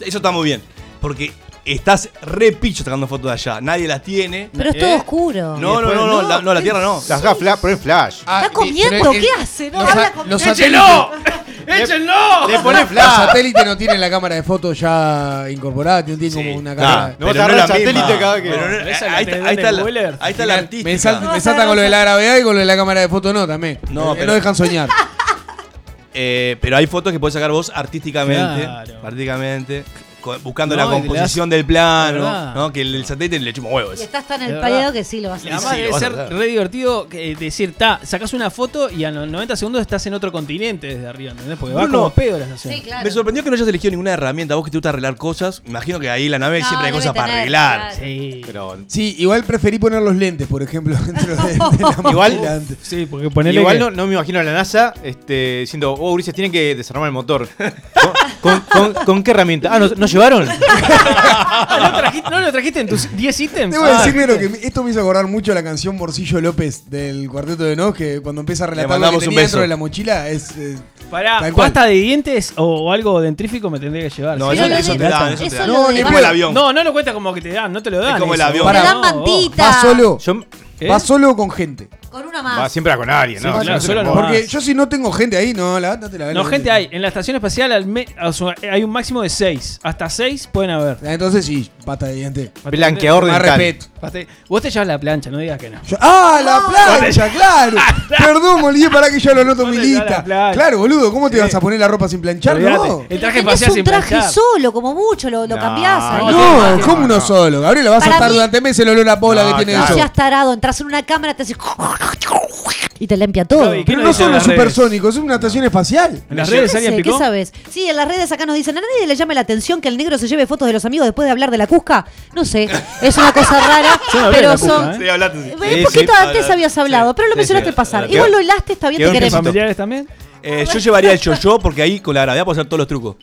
Eso está muy bien. Porque estás re picho sacando fotos de allá. Nadie las tiene. Pero es todo ¿Eh? oscuro. No, no, no, no, la, no, la tierra no. Las da fla- poner flash. Ah, Está y- comiendo, pero ¿qué hace? No, los habla sa- con- los ¡Échenlo! satélites- <laughs> ¡Échenlo! Le pone Los flash. satélites no tienen la cámara de fotos ya incorporada, no tienen Sí. como una Nah, cámara. No vas pero no es la satélite cada que- Pero no- Esa es ahí está- ahí de está la- ahí está la artística. Me, sal- No, me salta no con lo de la gravedad y con lo de la cámara de fotos no también. No, Eh, pero- no dejan soñar. <laughs> Eh, pero hay fotos que podés sacar vos artísticamente. Claro. Artísticamente. Buscando No, la composición das- del plano. ¿no? Que el, el satélite le chupa huevos. Y estás tan pedo que sí lo vas a Y hacer. además Sí, debe a ser re divertido que, eh, decir, ta, sacas una foto y a los 90 segundos estás en otro continente desde arriba, ¿entendés? Porque va como pedo la estación. Sí, claro. Me sorprendió que no hayas elegido ninguna herramienta. Vos que te gusta arreglar cosas. Me imagino que ahí en la nave No, siempre hay cosas para arreglar. claro. Sí. Pero Sí, igual preferí poner los lentes, por ejemplo, <laughs> dentro de, de la <laughs> Igual-. Sí, porque ponele Igual que- no, no me imagino a la NASA este, diciendo, oh, Ulises, tienen que desarmar el motor. <laughs> ¿Con, con- con- con qué herramienta? Ah, ¿no, ¿no llevaron? <laughs> Ah, ¿no, trajiste, ¿No lo trajiste en tus 10 ítems? Debo Ah, decir, Nero, que esto me hizo acordar mucho la canción Morcillo López del Cuarteto de Nos, que cuando empieza a relatar lo que tenía beso. dentro de la mochila es... eh, Pará, pasta de dientes o, o algo dentrífico me tendría que llevar. No, Sí, eso, lo eso te dan, eso, eso te dan. lo de- es como el avión. No, no lo cuenta como que te dan, no te lo dan. Es como el avión. Te dan No, mantita. va solo. Yo, ¿Eh? Va solo con gente. Con una va más. siempre con alguien, ¿no? Sí, claro, Si solo no, no. no- Porque yo si no tengo gente ahí, no, la no te la No, gente hay. En la estación espacial al me- o sea, hay un máximo de 6. Hasta 6 pueden haber. Entonces sí, pata de diente. Blanqueador dental. respeto. De- Vos te llevas la plancha, no digas que no. Yo- ¡Ah, la plancha! <laughs> ¡Claro! Perdón, me olvidé para que yo lo anoto en mi ¿Dónde está la lista. Claro, boludo, ¿cómo te vas a poner la ropa sin planchar? No. El traje espacial un sin traje planchar. solo, como mucho, lo, lo cambiás ahí. no, ¿cómo uno solo? Gabriela, vas a estar durante meses el olor a pola No, que tiene claro. No eso. seas tarado, entras en una cámara, te haces y te limpia todo. Gaby, ¿qué Pero nos no dicen son los las redes? supersónicos, es una estación espacial. ¿En las Yo redes qué alguien sé, picó? ¿Qué sabes? Sí, en las redes acá nos dicen, ¿a nadie le llama la atención que el negro se lleve fotos de los amigos después de hablar de la Cusca? No sé, es una cosa rara, <laughs> Yo no hablé de pero la Cusca, son... ¿eh? Sí, hablaste, sí. Sí, Un poquito sí. antes habías hablado, pero lo Sí, mencionaste sí. al pasar. Quedó- Igual lo hilaste, está bien, quedó te queremos. ¿Familiares también? Eh, yo llevaría el yo-yo porque ahí con la gravedad puedo hacer todos los trucos.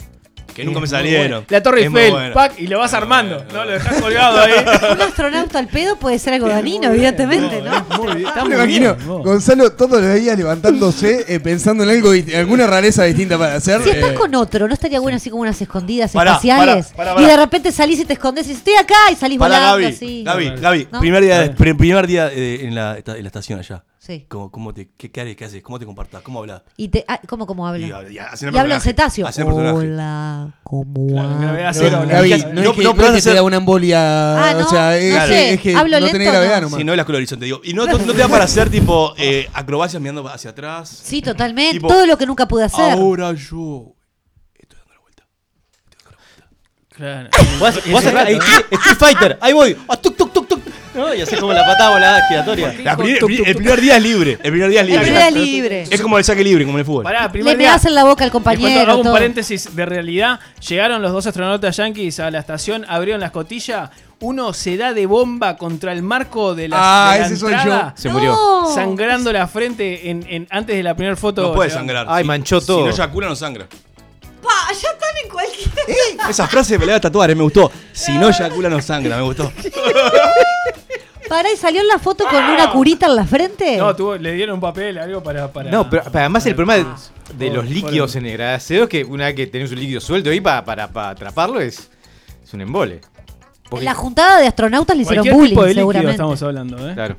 Que nunca me salieron. bueno. La Torre Eiffel, bueno. pack, y lo vas armando. No, lo dejas colgado ahí. <laughs> Un astronauta al pedo puede ser algo dañino, evidentemente, ¿no? Muy bien, está Me muy imagino bien. vos. Gonzalo todos los días levantándose eh, pensando en algo, alguna rareza distinta para hacer. Si estás eh, con otro, ¿no estaría bueno así como unas escondidas Pará, espaciales? pará, pará, Y de repente salís y te escondes y dices, estoy acá y salís Para volando Gaby, así. Gaby, Gaby, ¿No? primer día, primer día eh, en, la, en la estación allá. Sí. ¿Cómo, cómo te, qué, qué, haces? ¿Qué haces? ¿Cómo te comportás? ¿Cómo hablas? Y te, ah, ¿Cómo, cómo habla? Y, Y, y, habla en cetáceo. Hola, ¿cómo Claro, habla? gravedad no, no, es No, que, no no te da una embolia. Ah, no, o sea, es, no sé, es que hablo no lento, tenés gravedad no. nomás. Si no, el horizonte, digo. Y no, no, no te da para hacer <laughs> tipo eh, acrobacias mirando hacia atrás. Sí, totalmente. Tipo, Todo lo que nunca pude hacer. Ahora yo. Estoy dando la vuelta. Claro. Vos, vos acá, ahí, Street Fighter, ahí voy. Ah, tuc, tuc. <laughs> ¿No? Y así como la patada volada giratoria. La primer- el primer día es libre. El primer día es libre. primera libre. Es como el saque libre, como en el fútbol. Pará, Le día. pegás en la boca al Les cuento, compañero. hago un todo. paréntesis de realidad. Llegaron los dos astronautas yankees a la estación, abrieron la escotilla. Uno se da de bomba contra el marco de la, Ah, de la ese soy entrada, Se No. murió. sangrando la frente en, en- antes de la primera foto. No puede sangrar. Ay, Si- manchó todo. Si no eyacula, no sangra. Pa, ya están en cualquier. Esa frase me la voy a tatuar, eh, me gustó. Si no eyacula, no sangra, me gustó. <laughs> Pará, y salió en la foto con una curita en la frente. No, tuvo- le dieron un papel, algo para. para No, pero, pero además el problema de, los líquidos en el graseo es que una vez que tenés un líquido suelto ahí para, para, para atraparlo es, es un embole. En la juntada de astronautas le hicieron Cualquier bullying, tipo de líquido seguramente. estamos hablando, ¿eh? Claro.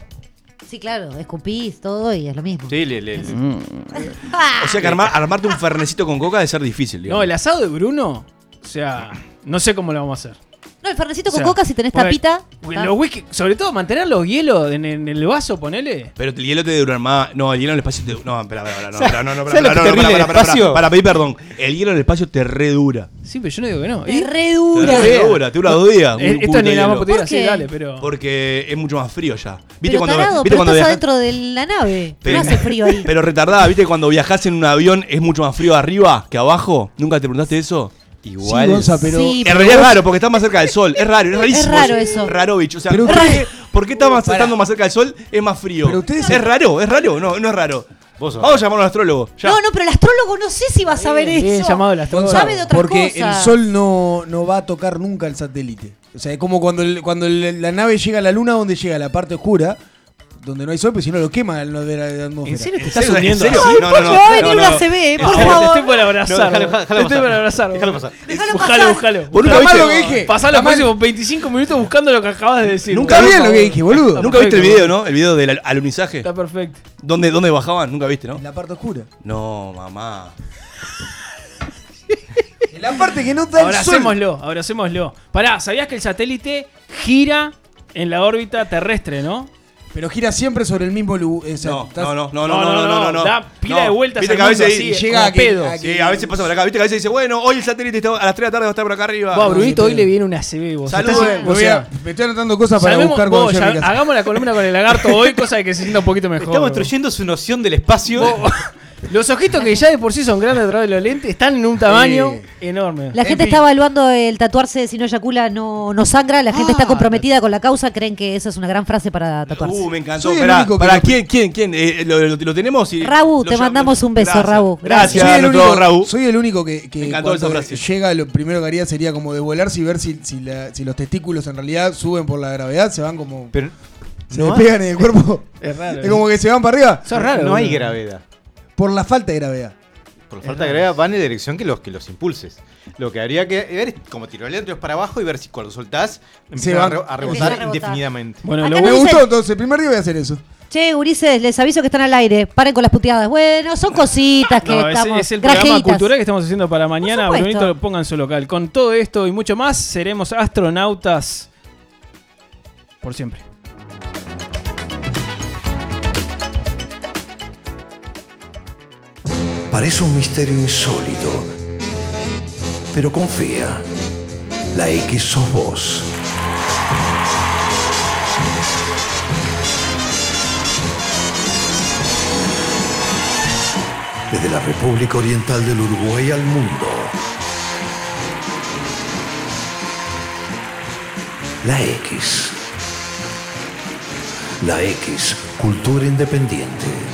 Sí, claro, escupís todo y es lo mismo. Sí, le, le- O sea que armar- armarte un fernecito con coca debe ser difícil, No, el asado de Bruno, o sea, no sé cómo lo vamos a hacer. No, el fernecito O sea, con coca, si tenés tapita. Los whisky, sobre todo mantener los hielos en, en el vaso, ponele. Pero el hielo te durar más. No, el hielo en el espacio te. No, espera, espera, espera. No, espera, no, no, ¿Sabes lo espera, que te no, para, espacio? pedir perdón. El hielo en el espacio te redura. Sí, pero yo no digo que no. Te Y- re Te dura. redura, te dura dos días. Eh, un esto ni la hielo. más potera, ¿Por sí, qué? dale, pero. Porque es mucho más frío ya. ¿Viste Pero cuando, tarado, ¿viste pero cuando estás viajas- adentro de la nave. Pero- no hace frío ahí. <laughs> Pero retardada, ¿viste cuando viajas en un avión es mucho más frío arriba que abajo? ¿Nunca te preguntaste eso? Igual. Sí, Gonza, pero. Sí, En pero realidad es raro porque está más cerca del sol. Es raro, es rarísimo. raro eso. Raro, bicho. O sea, Pero ¿por, qué, por qué está más, estando más cerca del sol es más frío? Pero ustedes- Es raro, es raro. No, no es raro. Vos Vamos a llamar a un astrólogo. Ya. No, no, pero el astrólogo no sé si va a saber bien eso. llamado el astrólogo. Sabe de otras porque el sol no, no va a tocar nunca el satélite. O sea, es como cuando, el- cuando el- la nave llega a la luna, donde llega la parte oscura, donde no hay sol, pues si no lo quema el no de la, de la atmósfera. ¿En serio te ¿En estás hundiendo? así? No, no, no. va a venir no, una no. CB, por Te favor. estoy por abrazar. No, déjalo, déjalo Te estoy por abrazar. Déjalo pasar. Déjalo Buscalo, buscalo. Está mal lo que dije. Pasá Está los próximos 25 minutos buscando lo que acabas de decir. Nunca Está vi lo que dije, boludo. ¿Nunca viste el video, no? El video del al- alunizaje. Está perfecto. ¿Dónde, ¿Dónde bajaban? Nunca viste, ¿no? En la parte oscura. No, mamá. <laughs> En la parte que no da Ahora el sol. hacémoslo, ahora hacémoslo. Pará, ¿sabías que el satélite gira en la órbita terrestre, no? Pero gira siempre sobre el mismo lugar. No, no, no, no, no, no, no, no, no. Da pila No. de vueltas Viste que a veces así, llega a que- pedo. Sí, a veces pasa por acá. Viste que a veces dice, bueno, hoy el satélite está- a las 3 de la tarde va a estar por acá arriba. A Brunito, no, hoy no. le viene una CB, vos. Salud, Estás- eh, Me, o voy sea, a- me estoy anotando cosas para buscar casa. hagamos la columna con el lagarto hoy, cosa de que se sienta un poquito mejor. Estamos destruyendo su noción del espacio. <laughs> Los ojitos que ya de por sí son grandes a través de los lentes están en un tamaño Eh, enorme. La En gente fin. está evaluando el tatuarse si no eyacula no, no sangra. La gente Ah, está comprometida con la causa. Creen que esa es una gran frase para tatuarse. Uh, me encantó. Soy el único que lo- ¿quién, quién, quién? Eh, lo, lo- lo tenemos y. Rabu, lo te llamo- mandamos un beso, Gracias. Rabu. Gracias, Soy el, único, Rabu. soy el único que, que Me encantó esa cuando frase. llega, lo primero que haría sería como devolarse y ver si, si, la- si los testículos en realidad suben por la gravedad, se van como. Pero se no, despegan en el cuerpo. <laughs> Es raro. Es como que se van para arriba Eso es raro. no hay boludo. gravedad. por la falta de gravedad. Por la falta de gravedad van en dirección que los, que los impulses. Lo que habría que ver es como tirar el para abajo y ver si cuando soltás empiezan a, re- a rebotar indefinidamente. Bueno, lo Me gustó, entonces el primer día voy a hacer eso. Che, gurises, les aviso que están al aire. Paren con las puteadas. Bueno, son cositas que No, estamos. es el programa cultural que estamos haciendo para mañana. Brunito, pongan su local. Con todo esto y mucho más, seremos astronautas por siempre. Parece un misterio insólito. Pero confía. La X sos vos. Desde la República Oriental del Uruguay al mundo. La X. La X, cultura independiente.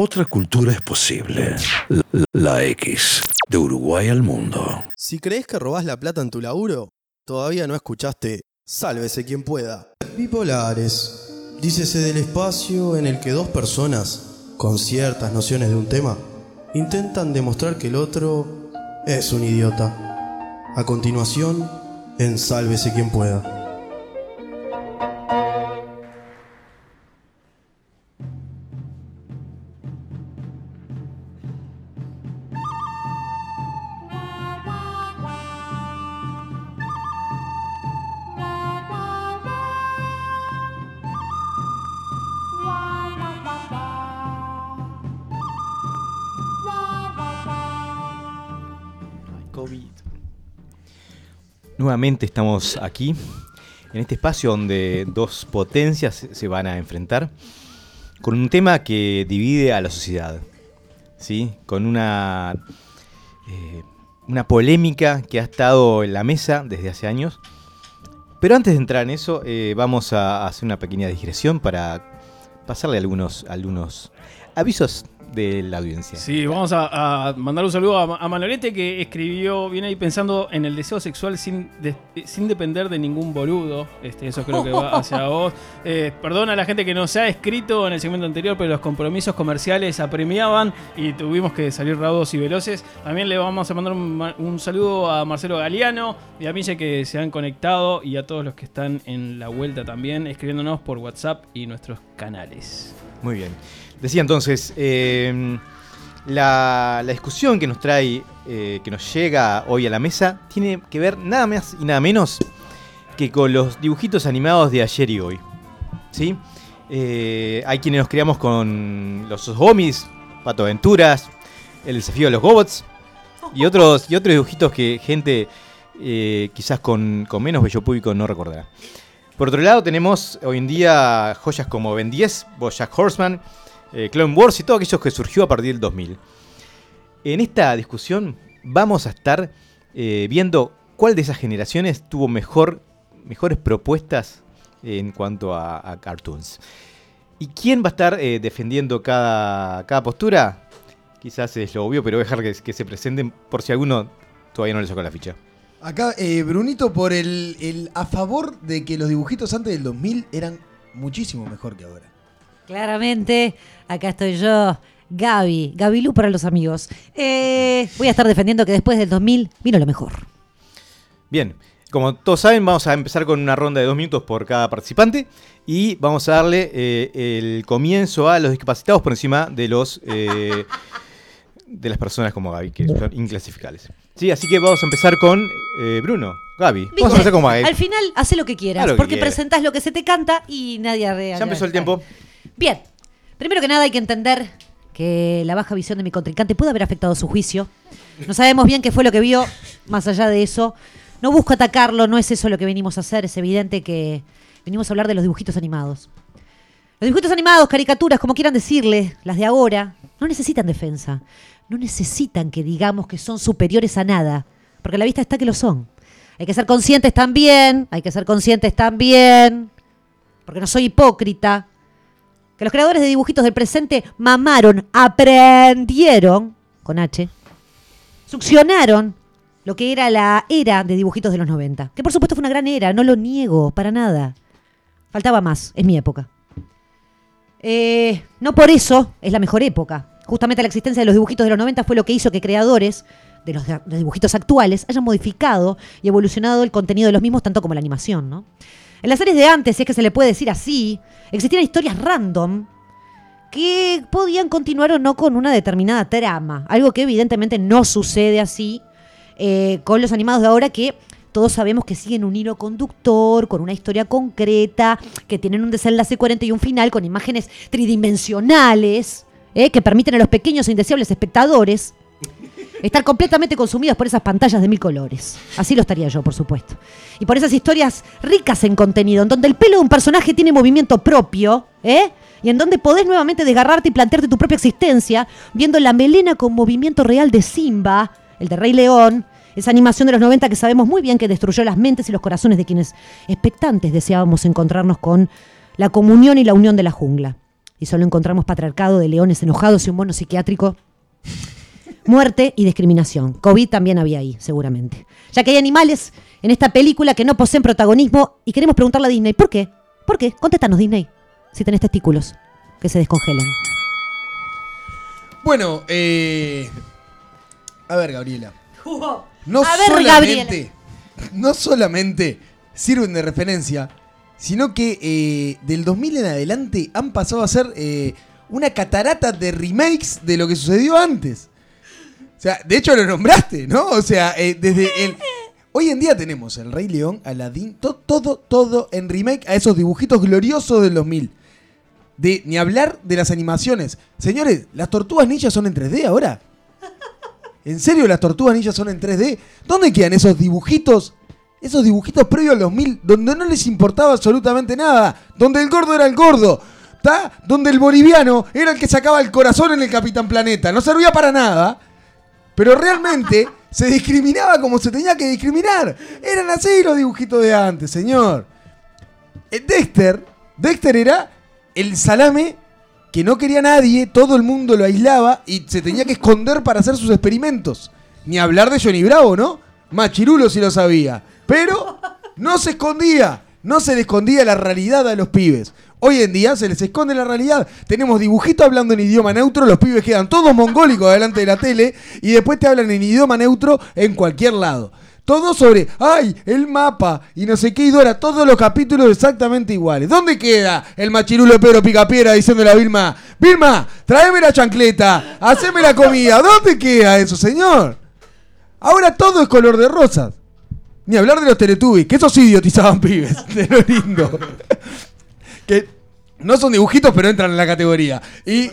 Otra cultura es posible. La, X. De Uruguay al mundo. Si crees que robás la plata en tu laburo, todavía no escuchaste Sálvese quien pueda. Bipolares. Dícese del espacio en el que dos personas, con ciertas nociones de un tema, intentan demostrar que el otro es un idiota. A continuación, en Sálvese quien pueda. Nuevamente estamos aquí, en este espacio donde dos potencias se- van a enfrentar, con un tema que divide a la sociedad, ¿sí? con una, eh, una polémica que ha estado en la mesa desde hace años. Pero antes de entrar en eso, eh, vamos a hacer una pequeña digresión para pasarle algunos, algunos avisos de la audiencia. Sí, vamos a, a mandar un saludo a, a Manolete que escribió, viene ahí pensando en el deseo sexual sin, de- sin depender de ningún boludo. Este, eso creo que va <laughs> hacia vos. Eh, perdona a la gente que nos ha escrito en el segmento anterior, pero los compromisos comerciales apremiaban y tuvimos que salir raudos y veloces. También le vamos a mandar un, un saludo a Marcelo Galeano y a Mille que se han conectado y a todos los que están en la vuelta también, escribiéndonos por WhatsApp y nuestros canales. Muy bien. Decía entonces, eh, la, discusión que nos trae, eh, que nos llega hoy a la mesa, tiene que ver nada más y nada menos que con los dibujitos animados de ayer y hoy. ¿Sí? Eh, hay quienes nos criamos con los Gomis, Pato Aventuras, El desafío de los Gobots y otros, y otros dibujitos que gente quizás con, con menos bello público no recordará. Por otro lado, tenemos hoy en día joyas como Ben 10, Bojack Horseman, eh, Clone Wars y todo aquello que surgió a partir del 2000. En esta discusión vamos a estar eh, viendo cuál de esas generaciones tuvo mejor, mejores propuestas en cuanto a, cartoons. ¿Y quién va a estar eh, defendiendo cada, cada postura? Quizás es lo obvio, pero voy a dejar que, que se presenten por si alguno todavía no le sacó la ficha. Acá, eh, Brunito, por el, el a favor de que los dibujitos antes del 2000 eran muchísimo mejor que ahora. Claramente, acá estoy yo, Gaby, Gabilú para los amigos. Eh, voy a estar defendiendo que después del 2000 vino lo mejor. Bien, como todos saben, vamos a empezar con una ronda de dos minutos por cada participante y vamos a darle eh, el comienzo a los discapacitados por encima de los eh, de las personas como Gaby, que son inclasificables. Sí, así que vamos a empezar con eh, Bruno, Gaby. Vamos a empezar con Gaby. Al final, hace lo que quieras, Haz lo que porque quieras. presentás lo que se te canta y nadie arrea. Ya empezó el tiempo. Bien, primero que nada hay que entender que la baja visión de mi contrincante puede haber afectado su juicio. No sabemos bien qué fue lo que vio, más allá de eso. No busco atacarlo, no es eso lo que venimos a hacer. Es evidente que venimos a hablar de los dibujitos animados. Los dibujitos animados, caricaturas, como quieran decirle, las de ahora, no necesitan defensa. No necesitan que digamos que son superiores a nada, porque la vista está que lo son. Hay que ser conscientes también, hay que ser conscientes también, porque no soy hipócrita, que los creadores de dibujitos del presente mamaron, aprendieron, con H, succionaron lo que era la era de dibujitos de los 90. Que por supuesto fue una gran era, no lo niego, para nada. Faltaba más, es mi época. Eh, no por eso es la mejor época. Justamente la existencia de los dibujitos de los 90 fue lo que hizo que creadores de los, de los dibujitos actuales hayan modificado y evolucionado el contenido de los mismos, tanto como la animación, ¿no? En las series de antes, si es que se le puede decir así, existían historias random que podían continuar o no con una determinada trama. Algo que evidentemente no sucede así eh, con los animados de ahora que todos sabemos que siguen un hilo conductor, con una historia concreta, que tienen un desenlace coherente y un final con imágenes tridimensionales, eh, que permiten a los pequeños e indeseables espectadores estar completamente consumidos por esas pantallas de mil colores. Así lo estaría yo, por supuesto. Y por esas historias ricas en contenido, en donde el pelo de un personaje tiene movimiento propio, ¿eh? Y en donde podés nuevamente desgarrarte y plantearte tu propia existencia, viendo la melena con movimiento real de Simba, el de Rey León, esa animación de los 90 que sabemos muy bien que destruyó las mentes y los corazones de quienes expectantes deseábamos encontrarnos con la comunión y la unión de la jungla. y solo encontramos patriarcado de leones enojados y un mono psiquiátrico. Muerte y discriminación. COVID también había ahí, seguramente. Ya que hay animales en esta película que no poseen protagonismo y queremos preguntarle a Disney, ¿por qué? ¿Por qué? Contéstanos, Disney, si tenés testículos que se descongelan. Bueno, eh. A ver, Gabriela. No A ver, solamente, no solamente sirven de referencia, sino que eh, del 2000 en adelante han pasado a ser eh, una catarata de remakes de lo que sucedió antes. O sea, de hecho lo nombraste, ¿no? O sea, eh, desde el... Hoy en día tenemos El Rey León, Aladdin, to- todo, todo en remake a esos dibujitos gloriosos del 2000. De, ni hablar de las animaciones. Señores, las tortugas ninjas son en 3D ahora. ¿En serio las tortugas ninjas son en 3D? ¿Dónde quedan esos dibujitos? Esos dibujitos previos al 2000, donde no les importaba absolutamente nada. Donde el gordo era el gordo. ¿Está? Donde el boliviano era el que sacaba el corazón en el Capitán Planeta. No servía para nada. Pero realmente se discriminaba como se tenía que discriminar. Eran así los dibujitos de antes, señor. Eh, Dexter, Dexter era el salame que no quería nadie, todo el mundo lo aislaba y se tenía que esconder para hacer sus experimentos. Ni hablar de Johnny Bravo, ¿no? Machirulo si lo sabía. Pero no se escondía, no se le escondía la realidad a los pibes. Hoy en día se les esconde la realidad. Tenemos dibujitos hablando en idioma neutro, los pibes quedan todos mongólicos delante de la tele y después te hablan en idioma neutro en cualquier lado. Todo sobre, ay, el mapa y no sé qué, y Dora, todos los capítulos exactamente iguales. ¿Dónde queda el machirulo Pedro Picapiedra diciéndole a Vilma, Vilma, tráeme la chancleta, haceme la comida? ¿Dónde queda eso, señor? Ahora todo es color de rosas. Ni hablar de los Teletubbies, que esos idiotizaban pibes, <laughs> de lo lindo. Que no son dibujitos, pero entran en la categoría. Y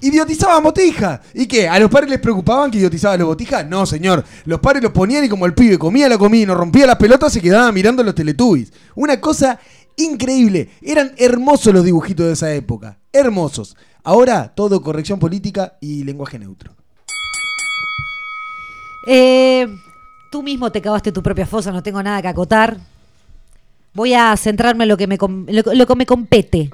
idiotizaban botijas. ¿Y qué? ¿A los padres les preocupaban que idiotizaban los botijas? No, señor. Los padres los ponían y como el pibe comía la comida y no rompía las pelotas, se quedaba mirando los Teletubbies. Una cosa increíble. Eran hermosos los dibujitos de esa época. Hermosos. Ahora todo corrección política y lenguaje neutro. Eh, tú mismo te cavaste tu propia fosa, no tengo nada que acotar. Voy a centrarme en lo que me, lo, que me compete.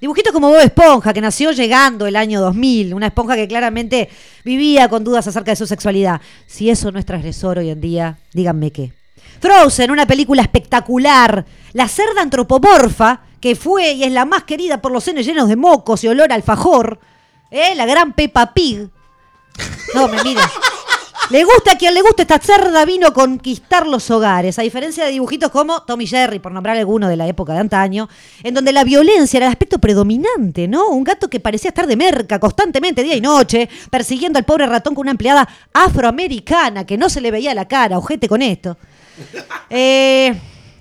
Dibujitos como Bob Esponja, que nació llegando el año 2000, una esponja que claramente vivía con dudas acerca de su sexualidad. Si eso no es transgresor hoy en día, díganme qué. Frozen, una película espectacular. La cerda antropomorfa, que fue y es la más querida por los senos llenos de mocos y olor a alfajor. ¿Eh? La gran Peppa Pig. No, me mira. <laughs> Le gusta a quien le gusta, esta cerda vino conquistar los hogares, a diferencia de dibujitos como Tommy Jerry, por nombrar alguno de la época de antaño, en donde la violencia era el aspecto predominante, ¿no? Un gato que parecía estar de merca constantemente, día y noche, persiguiendo al pobre ratón con una empleada afroamericana que no se le veía la cara, ojete con esto. Eh,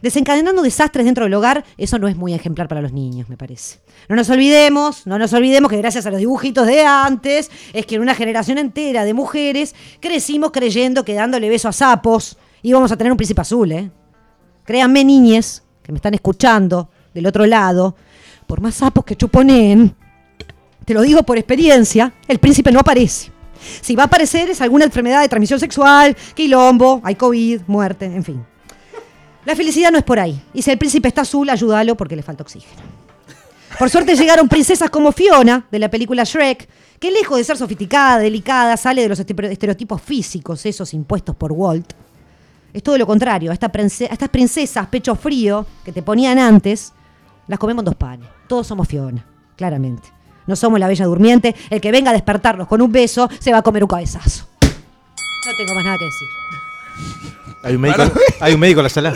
desencadenando desastres dentro del hogar, eso no es muy ejemplar para los niños, me parece. No nos olvidemos, no nos olvidemos que gracias a los dibujitos de antes, es que en una generación entera de mujeres crecimos creyendo que dándole beso a sapos íbamos a tener un príncipe azul, ¿eh? Créanme, niñes, que me están escuchando del otro lado, por más sapos que chuponen, te lo digo por experiencia, el príncipe no aparece. Si va a aparecer es alguna enfermedad de transmisión sexual, quilombo, hay COVID, muerte, en fin. La felicidad no es por ahí. Y si el príncipe está azul, ayúdalo porque le falta oxígeno. Por suerte llegaron princesas como Fiona, de la película Shrek, que lejos de ser sofisticada, delicada, sale de los este- estereotipos físicos, esos impuestos por Walt. Es todo lo contrario. A, estas princesas pecho frío que te ponían antes, las comemos dos panes. Todos somos Fiona, claramente. No somos la bella durmiente. El que venga a despertarnos con un beso se va a comer un cabezazo. No tengo más nada que decir. Hay un médico, hay un médico en la sala.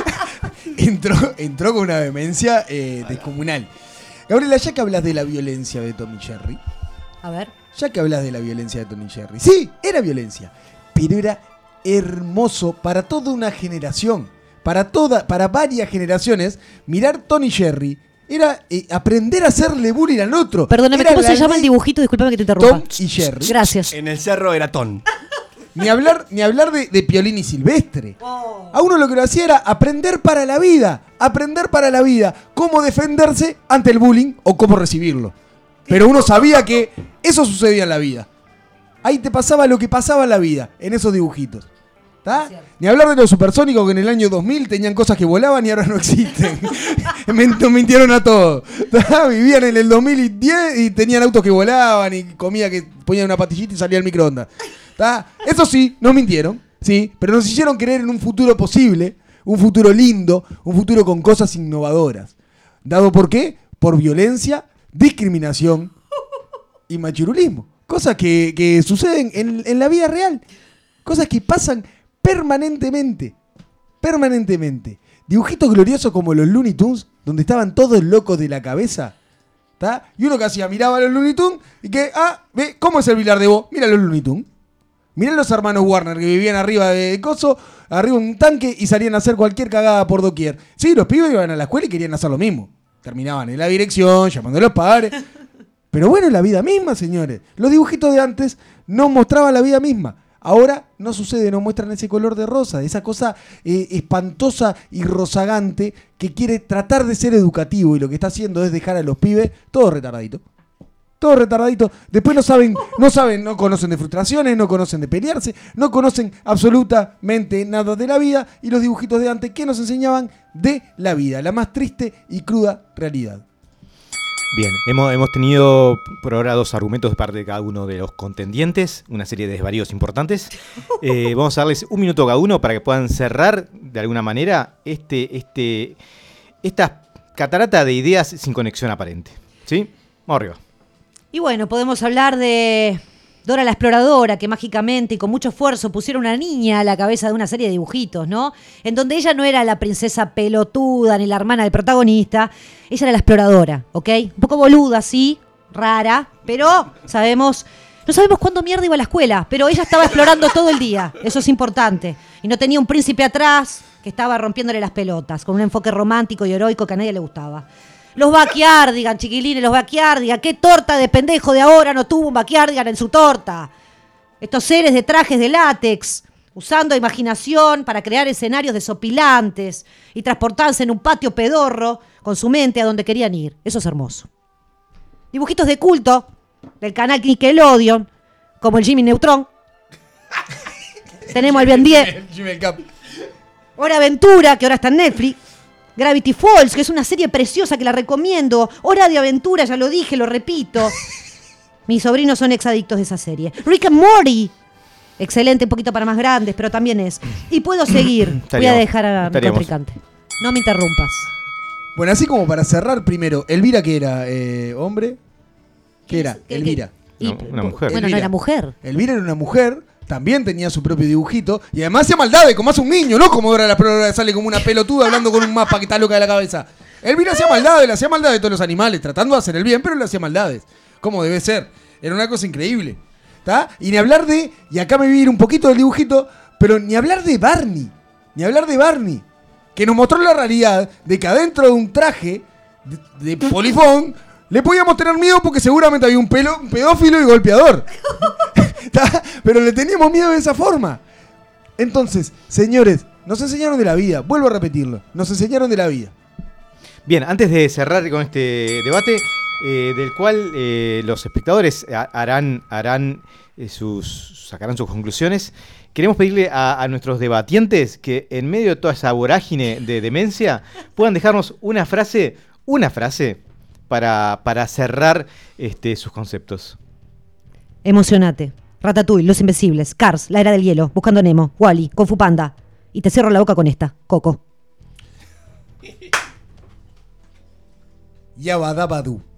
<laughs> entró, entró con una vehemencia eh, descomunal. Gabriela, ya que hablas de la violencia de Tommy Jerry, A ver. ya que hablas de la violencia de Tommy Jerry, sí, era violencia, pero era hermoso para toda una generación, para toda, para varias generaciones, mirar Tony Jerry era eh, aprender a hacerle bullying al otro. Perdóname, Era ¿cómo se la llama el ley dibujito? Disculpame que te interrumpa. Tom y Jerry. Gracias. En el cerro era Ton. Ni hablar, ni hablar de, de Piolín y Silvestre. A uno lo que lo hacía era aprender para la vida. Aprender para la vida. Cómo defenderse ante el bullying o cómo recibirlo. Pero uno sabía que eso sucedía en la vida. Ahí te pasaba lo que pasaba en la vida, en esos dibujitos. Ni hablar de los supersónicos que en el año 2000 tenían cosas que volaban y ahora no existen. <laughs> Nos mintieron a todos. ¿tá? Vivían en el 2010 y tenían autos que volaban y comida que ponían una patillita y salía al microondas. Eso sí, nos mintieron, sí, pero nos hicieron creer en un futuro posible, un futuro lindo, un futuro con cosas innovadoras. ¿Dado por qué? Por violencia, discriminación y machirulismo. Cosas que, que suceden en, en la vida real. Cosas que pasan permanentemente. Permanentemente. Dibujitos gloriosos como los Looney Tunes, donde estaban todos locos de la cabeza. ¿tá? Y uno que hacía, miraba a los Looney Tunes y que, ah, ve, ¿cómo es el Vilar de vos? Mira los Looney Tunes. Mirá los hermanos Warner que vivían arriba de Coso, arriba de un tanque y salían a hacer cualquier cagada por doquier. Sí, los pibes iban a la escuela y querían hacer lo mismo. Terminaban en la dirección, llamando a los padres. <laughs> Pero bueno, es la vida misma, señores. Los dibujitos de antes no mostraban la vida misma. Ahora no sucede, no muestran ese color de rosa, esa cosa eh, espantosa y rozagante que quiere tratar de ser educativo y lo que está haciendo es dejar a los pibes todo retardadito. Todo retardadito. Después no saben, no saben, no conocen de frustraciones, no conocen de pelearse, no conocen absolutamente nada de la vida y los dibujitos de antes que nos enseñaban de la vida, la más triste y cruda realidad. Bien, hemos, hemos tenido por ahora dos argumentos de parte de cada uno de los contendientes, una serie de desvaríos importantes. <laughs> Eh, vamos a darles un minuto cada uno para que puedan cerrar de alguna manera este, este, esta catarata de ideas sin conexión aparente. ¿Sí? Vamos arriba. Y bueno, podemos hablar de Dora la Exploradora, que mágicamente y con mucho esfuerzo pusieron una niña a la cabeza de una serie de dibujitos, ¿no? En donde ella no era la princesa pelotuda ni la hermana del protagonista, ella era la exploradora, ¿ok? Un poco boluda, sí, rara, pero sabemos, no sabemos cuándo mierda iba a la escuela, pero ella estaba explorando todo el día, eso es importante. Y no tenía un príncipe atrás que estaba rompiéndole las pelotas, con un enfoque romántico y heroico que a nadie le gustaba. Los backyardigan, chiquilines, los backyardigan. ¿Qué torta de pendejo de ahora no tuvo un backyardigan en su torta? Estos seres de trajes de látex, usando imaginación para crear escenarios desopilantes y transportarse en un patio pedorro con su mente a donde querían ir. Eso es hermoso. Dibujitos de culto del canal Nickelodeon, como el Jimmy Neutron. <laughs> Tenemos al Ben 10. Hora Aventura, que ahora está en Netflix. Gravity Falls, que es una serie preciosa que la recomiendo. Hora de Aventura, ya lo dije, lo repito. <laughs> Mis sobrinos son exadictos de esa serie. Rick and Morty. Excelente, un poquito para más grandes, pero también es. Y puedo seguir. <coughs> Voy a dejar a mi contrincante. No me interrumpas. Bueno, así como para cerrar primero, Elvira que era eh, hombre, ¿qué era? qué- Elvira. qué? Y- Una- una mujer. Bueno, no era mujer. Elvira era una mujer, también tenía su propio dibujito y además hacía maldades, como hace un niño, ¿no? Como ahora la programa sale como una pelotuda hablando con un mapa que está loca de la cabeza. Elvira hacía maldades, le hacía maldades de todos los animales, tratando de hacer el bien, pero le hacía maldades. Como debe ser. Era una cosa increíble. ¿Está? Y ni hablar de, y acá me a ir un poquito del dibujito, pero ni hablar de Barney. Ni hablar de Barney. Que nos mostró la realidad de que adentro de un traje de, de polifón le podíamos tener miedo porque seguramente había un, pelo, un pedófilo y golpeador. <laughs> <laughs> Pero le teníamos miedo de esa forma. Entonces, señores, nos enseñaron de la vida. Vuelvo a repetirlo. Nos enseñaron de la vida. Bien, antes de cerrar con este debate, eh, del cual eh, los espectadores ha- harán, harán eh, sus, sacarán sus conclusiones, queremos pedirle a, a nuestros debatientes que en medio de toda esa vorágine de demencia puedan dejarnos una frase, una frase para, para cerrar este, sus conceptos. Emocionate. Ratatouille, Los Invencibles, Cars, La Era del Hielo, Buscando Nemo, Wally, Kung Panda. Y te cierro la boca con esta, Coco. <laughs> Yabadabadu.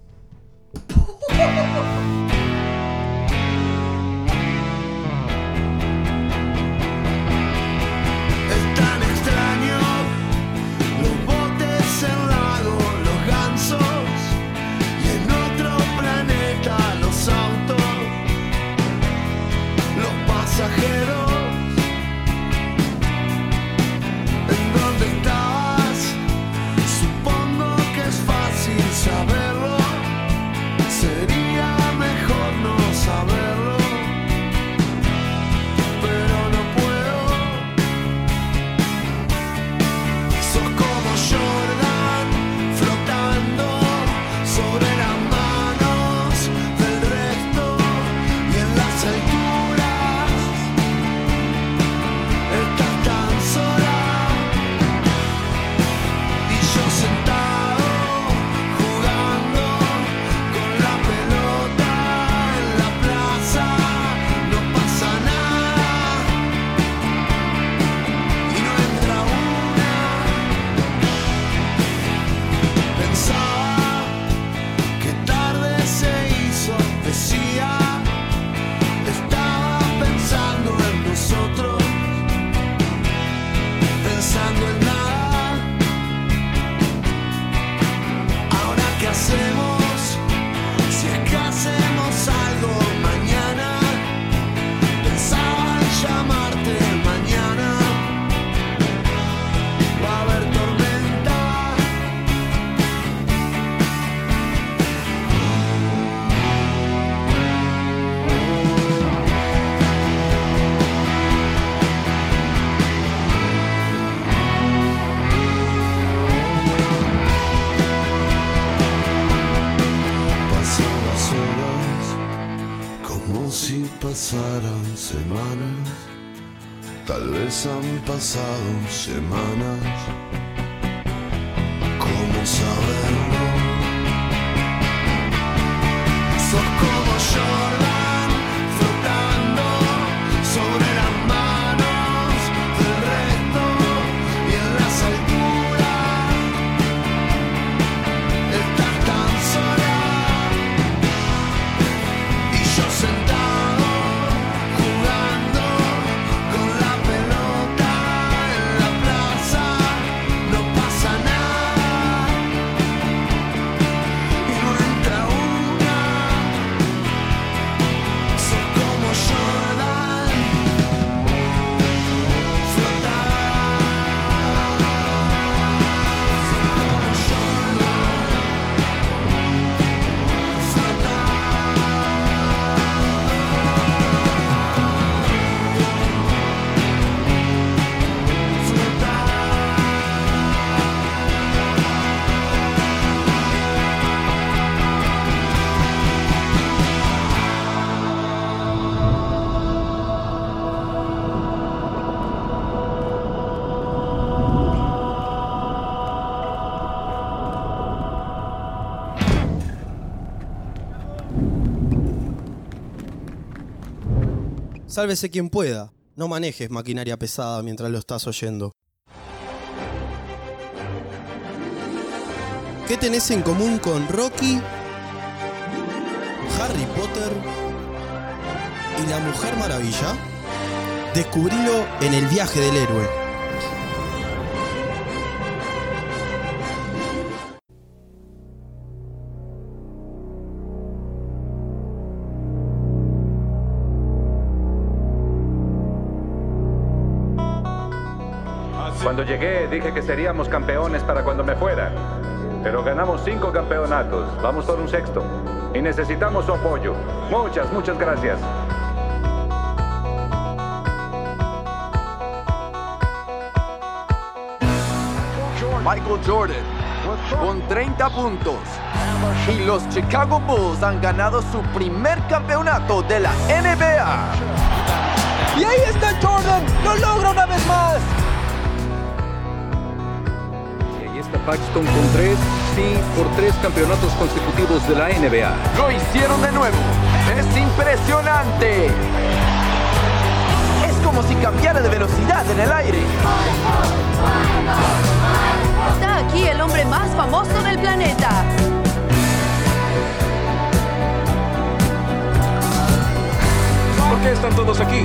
Pasarán semanas, tal vez han pasado semanas. Sálvese quien pueda. No manejes maquinaria pesada mientras lo estás oyendo. ¿Qué tenés en común con Rocky, Harry Potter y la Mujer Maravilla? Descubrilo en el viaje del héroe. Cuando llegué dije que seríamos campeones para cuando me fuera. Pero ganamos cinco campeonatos. Vamos por un sexto. Y necesitamos su apoyo. Muchas, muchas gracias. Michael Jordan con 30 puntos. Y los Chicago Bulls han ganado su primer campeonato de la NBA. Y ahí está Jordan, lo logra una vez más. Paxton con tres, sí, por tres campeonatos consecutivos de la NBA. Lo hicieron de nuevo. Es impresionante. Es como si cambiara de velocidad en el aire. Está aquí el hombre más famoso del planeta. ¿Por qué están todos aquí?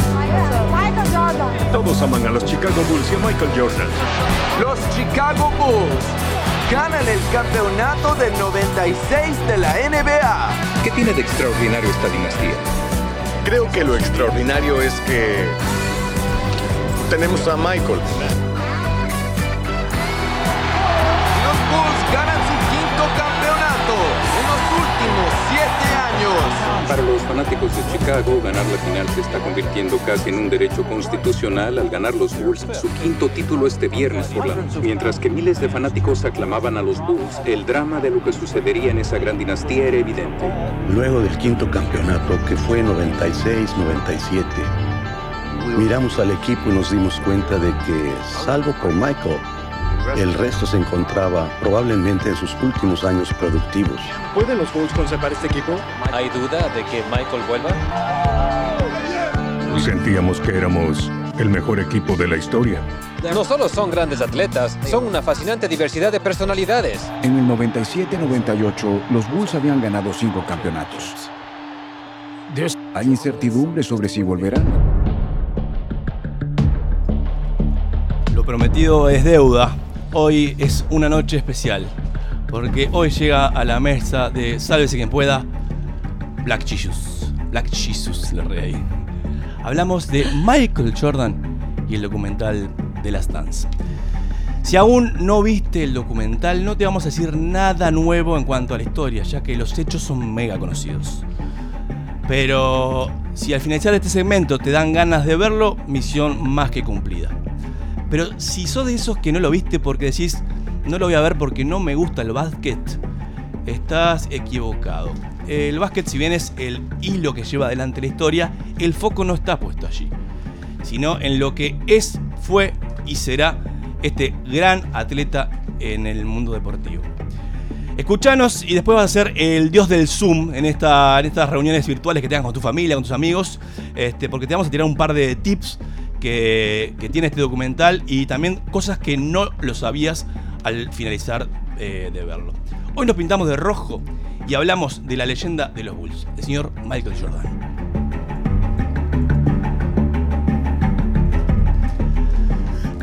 Michael Jordan. Todos aman a los Chicago Bulls y a Michael Jordan. Los Chicago Bulls ganan el campeonato del 96 de la NBA. ¿Qué tiene de extraordinario esta dinastía? Creo que lo extraordinario es que tenemos a Michael. Los Bulls ganan su quinto campeonato en los últimos Para los fanáticos de Chicago, ganar la final se está convirtiendo casi en un derecho constitucional al ganar los Bulls su quinto título este viernes por la noche. Mientras que miles de fanáticos aclamaban a los Bulls, el drama de lo que sucedería en esa gran dinastía era evidente. Luego del quinto campeonato, que fue 96-97, miramos al equipo y nos dimos cuenta de que, salvo por Michael, el resto se encontraba probablemente en sus últimos años productivos. ¿Pueden los Bulls conservar este equipo? ¿Hay duda de que Michael vuelva? Sentíamos que éramos el mejor equipo de la historia. No solo son grandes atletas, son una fascinante diversidad de personalidades. En el 97-98, los Bulls habían ganado cinco campeonatos. Hay incertidumbre sobre si volverán. Lo prometido es deuda. Hoy es una noche especial. Porque hoy llega a la mesa de Sálvese quien pueda Black Jesus. Black Jesus, le re ahí. Hablamos de Michael Jordan y el documental de las Dance. Si aún no viste el documental, no te vamos a decir nada nuevo en cuanto a la historia, ya que los hechos son mega conocidos. Pero si al finalizar este segmento te dan ganas de verlo, misión más que cumplida. Pero si sos de esos que no lo viste porque decís, no lo voy a ver porque no me gusta el básquet, estás equivocado. el básquet, si bien es el hilo que lleva adelante la historia, el foco no está puesto allí, sino en lo que es, fue y será este gran atleta en el mundo deportivo. Escuchanos y después vas a ser el dios del Zoom en, en estas reuniones virtuales que tengas con tu familia, con tus amigos, este, porque te vamos a tirar un par de tips que, tiene este documental y también cosas que no lo sabías al finalizar eh, de verlo. Hoy nos pintamos de rojo y hablamos de la leyenda de los Bulls, el señor Michael Jordan.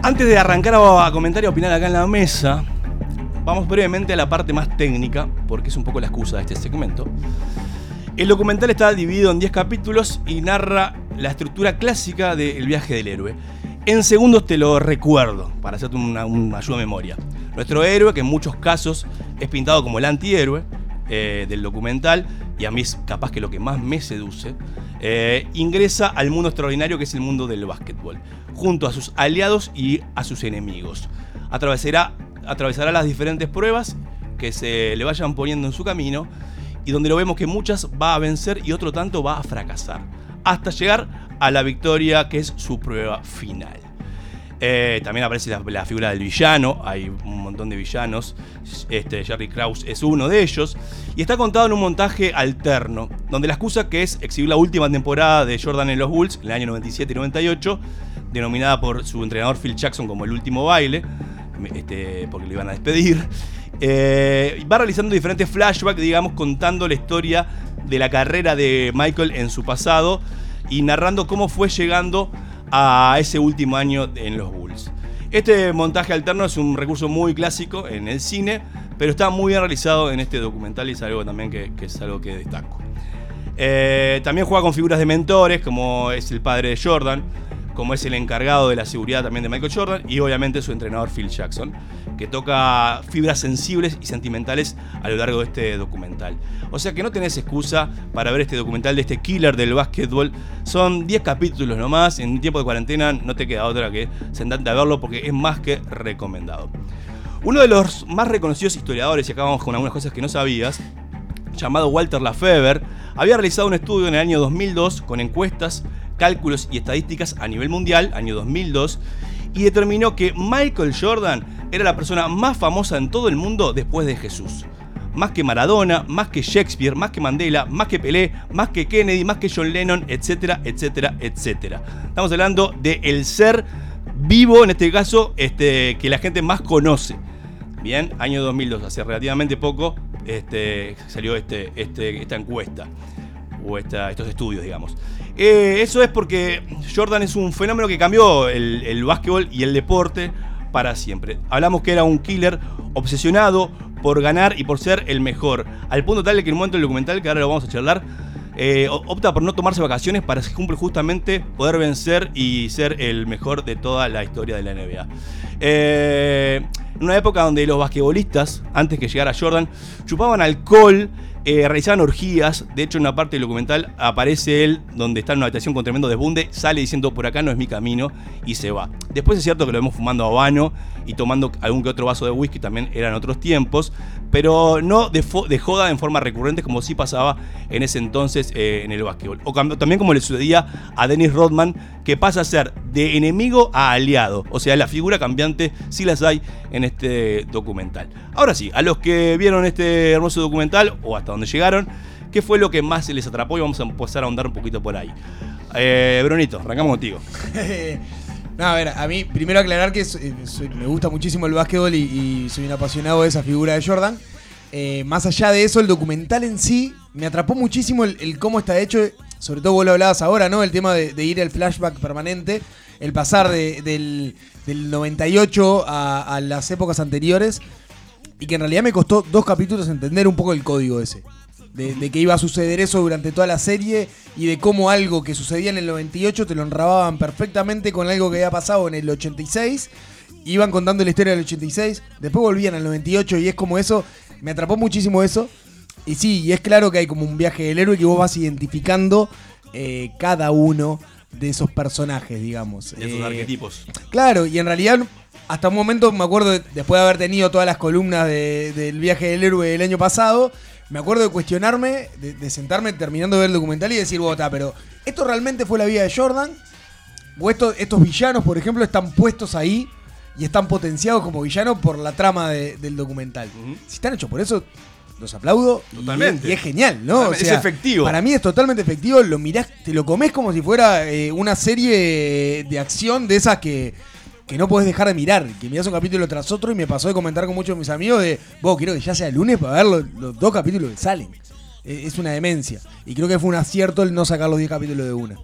Antes de arrancar a comentar y opinar acá en la mesa, vamos brevemente a la parte más técnica, porque es un poco la excusa de este segmento. El documental está dividido en 10 capítulos y narra la estructura clásica del viaje del héroe. En segundos te lo recuerdo, para hacerte una, ayuda de memoria. Nuestro héroe, que en muchos casos es pintado como el antihéroe eh, del documental, y a mí es capaz que lo que más me seduce, eh, ingresa al mundo extraordinario que es el mundo del básquetbol, junto a sus aliados y a sus enemigos. Atravesará, atravesará las diferentes pruebas que se le vayan poniendo en su camino y donde lo vemos que muchas va a vencer y otro tanto va a fracasar, hasta llegar a la victoria que es su prueba final. Eh, también aparece la, figura del villano, hay un montón de villanos, este, Jerry Krause es uno de ellos, y está contado en un montaje alterno, donde la excusa que es exhibir la última temporada de Jordan en los Bulls, en el año 97 y 98, denominada por su entrenador Phil Jackson como el último baile, este, porque lo iban a despedir, eh, va realizando diferentes flashbacks, digamos, contando la historia de la carrera de Michael en su pasado y narrando cómo fue llegando a ese último año en los Bulls. Este montaje alterno es un recurso muy clásico en el cine, pero está muy bien realizado en este documental y es algo también que, es algo que destaco. Eh, también juega con figuras de mentores, como es el padre de Jordan, como es el encargado de la seguridad también de Michael Jordan y obviamente su entrenador Phil Jackson, que toca fibras sensibles y sentimentales a lo largo de este documental. O sea que no tenés excusa para ver este documental de este killer del básquetbol. Son 10 capítulos nomás, en tiempo de cuarentena no te queda otra que sentarte a verlo porque es más que recomendado. Uno de los más reconocidos historiadores, y acá vamos con algunas cosas que no sabías, llamado Walter Lafever, había realizado un estudio en el año 2002 con encuestas, cálculos y estadísticas a nivel mundial, año 2002, y determinó que Michael Jordan era la persona más famosa en todo el mundo después de Jesús. Más que Maradona, más que Shakespeare, más que Mandela, más que Pelé, más que Kennedy, más que John Lennon, etcétera, etcétera, etcétera. Estamos hablando de el ser vivo, en este caso, este, que la gente más conoce. Bien, año 2002, hace relativamente poco este, salió este, este, esta encuesta o estos estudios, digamos. Eh, eso es porque Jordan es un fenómeno que cambió el, básquetbol y el deporte para siempre. Hablamos que era un killer obsesionado por ganar y por ser el mejor. Al punto tal de que en un momento del documental, que ahora lo vamos a charlar, eh, opta por no tomarse vacaciones para que cumple justamente poder vencer y ser el mejor de toda la historia de la NBA. Eh, una época donde los basquetbolistas, antes que llegara Jordan, chupaban alcohol, eh, realizaban orgías. De hecho, en una parte del documental aparece él, donde está en una habitación con tremendo desbunde, sale diciendo por acá no es mi camino y se va. Después es cierto que lo vemos fumando habano y tomando algún que otro vaso de whisky, también eran otros tiempos, pero no de, de joda en forma recurrente como sí pasaba en ese entonces eh, en el básquetbol. O también como le sucedía a Dennis Rodman, que pasa a ser de enemigo a aliado. O sea, la figura cambiante sí las hay en este documental. Ahora sí, a los que vieron este hermoso documental, o hasta donde llegaron, ¿qué fue lo que más les atrapó? Y vamos a empezar a ahondar un poquito por ahí. Eh, Brunito, arrancamos contigo. <laughs> No, a ver, a mí primero aclarar que soy- me gusta muchísimo el básquetbol y, soy un apasionado de esa figura de Jordan. Eh, más allá de eso, el documental en sí me atrapó muchísimo el, cómo está hecho. Sobre todo vos lo hablabas ahora, ¿no? El tema de, ir al flashback permanente, el pasar de- del, del 98 a, a las épocas anteriores. Y que en realidad me costó dos capítulos entender un poco el código ese. De, de que iba a suceder eso durante toda la serie y de cómo algo que sucedía en el 98 te lo enrababan perfectamente con algo que había pasado en el 86. Iban contando la historia del 86, después volvían al 98 y es como eso. Me atrapó muchísimo eso. Y sí, y es claro que hay como un viaje del héroe que vos vas identificando eh, cada uno de esos personajes, digamos. De esos Eh, arquetipos. Claro, y en realidad hasta un momento me acuerdo, de- después de haber tenido todas las columnas de- del viaje del héroe del año pasado, me acuerdo de cuestionarme, de, de sentarme terminando de ver el documental y decir, bota, pero ¿esto realmente fue la vida de Jordan? ¿O esto- estos villanos, por ejemplo, están puestos ahí y están potenciados como villanos por la trama de- del documental? Si están hechos por eso, los aplaudo. Totalmente. Y, es genial, ¿no? Es efectivo. Para mí es totalmente efectivo. Lo mirás, te lo comes como si fuera eh, una serie de acción de esas que, que no podés dejar de mirar. Que mirás un capítulo tras otro y me pasó de comentar con muchos de mis amigos de, vos, quiero que ya sea lunes para ver los, dos capítulos que salen. Eh, es una demencia. Y creo que fue un acierto el no sacar los 10 capítulos de una.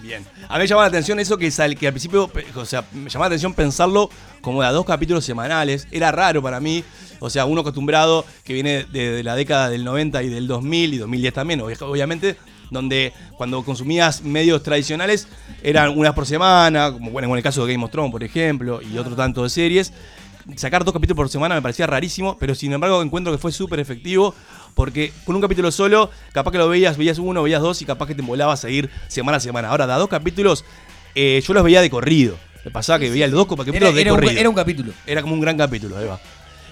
Bien. A mí me llama la atención eso que, sal- que al principio, o sea, me llamaba la atención pensarlo como de a dos capítulos semanales. Era raro para mí. O sea, uno acostumbrado que viene de, de la década del 90 y del 2000 y 2010 también, obvi- obviamente, donde cuando consumías medios tradicionales eran unas por semana, como bueno, en el caso de Game of Thrones, por ejemplo, y otro tanto de series. Sacar dos capítulos por semana me parecía rarísimo, pero sin embargo encuentro que fue súper efectivo porque con un capítulo solo, capaz que lo veías, veías uno, veías dos y capaz que te embolabas a ir semana a semana. Ahora, da dos capítulos, eh, yo los veía de corrido. Me pasaba que veía los dos capítulos Era- de era un- corrido. era un capítulo. Era como un gran capítulo, Eva.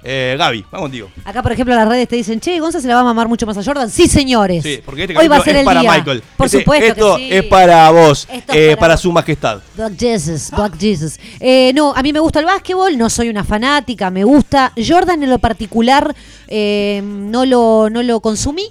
Eh, Gaby, vamos contigo. Acá, por ejemplo, las redes te dicen, che, Gonza se la va a mamar mucho más a Jordan. Sí, señores. Sí, porque este Hoy va a ser es el para día. Michael. Por Este- supuesto Esto que sí. es para vos, es eh, para su majestad. Black Jesus, Black Jesus. Eh, no, a mí me gusta el básquetbol, no soy una fanática, me gusta. Jordan en lo particular eh, no, lo, no lo consumí.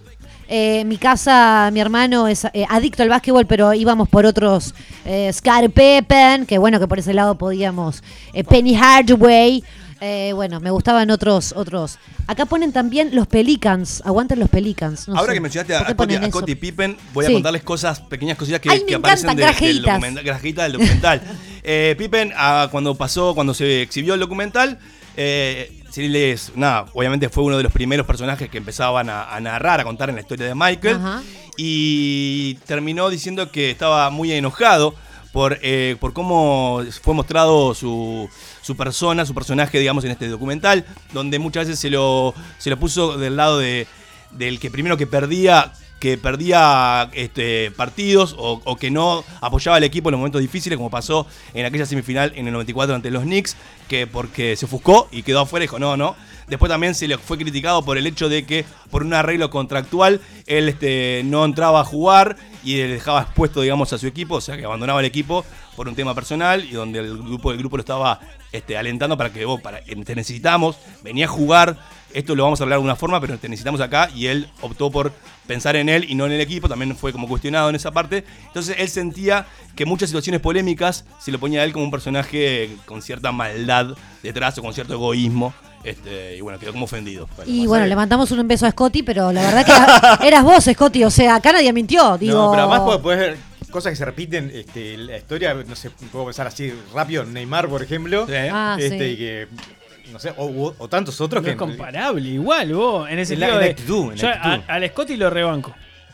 Eh, mi casa, mi hermano es eh, adicto al básquetbol, pero íbamos por otros. Eh, Scottie Pippen, que bueno, que por ese lado podíamos. Penny Hardaway. Eh, bueno, me gustaban otros, otros. Acá ponen también los Pelicans. Aguanten los Pelicans. no Ahora sé. que mencionaste ¿Por a, qué a Pippen, voy Sí. a contarles cosas, pequeñas cosillas que, Ay, me que aparecen de- del documental, grajejitas del documental. <laughs> Eh, Pippen, ah, cuando pasó, cuando se exhibió el documental, eh, sí les- nada, obviamente fue uno de los primeros personajes que empezaban a, a narrar, a contar en la historia de Michael. Ajá. Y terminó diciendo que estaba muy enojado por, eh, por cómo fue mostrado su, su persona, su personaje, digamos, en este documental, donde muchas veces se lo, se lo puso del lado de, del que primero que perdía que perdía este, partidos o, que no apoyaba al equipo en los momentos difíciles, como pasó en aquella semifinal en el 94 ante los Knicks, que porque se ofuscó y quedó afuera, dijo no, no. Después también se le fue criticado por el hecho de que por un arreglo contractual él este, no entraba a jugar y le dejaba expuesto, digamos, a su equipo, o sea que abandonaba el equipo por un tema personal y donde el grupo, el grupo lo estaba este, alentando para que vos, para, te necesitamos, venía a jugar, esto lo vamos a hablar de una forma, pero te necesitamos acá y él optó por pensar en él y no en el equipo, también fue como cuestionado en esa parte. Entonces él sentía que muchas situaciones polémicas se lo ponía a él como un personaje con cierta maldad detrás o con cierto egoísmo. Este, y bueno, quedó como ofendido. Y bueno, le mandamos un beso a Scotty, pero la verdad que era- <laughs> eras vos, Scotty. O sea, acá nadie mintió. Digo, No, pero además puedes ver cosas que se repiten. Este, la historia, no sé, puedo pensar así rápido. Neymar, por ejemplo. Ah, este, sí. Y que. No sé, o, tantos otros No que. es comparable, igual vos, en ese En la- sentido en la de- actitud, en la yo a- actitud. al Scotty lo rebanco.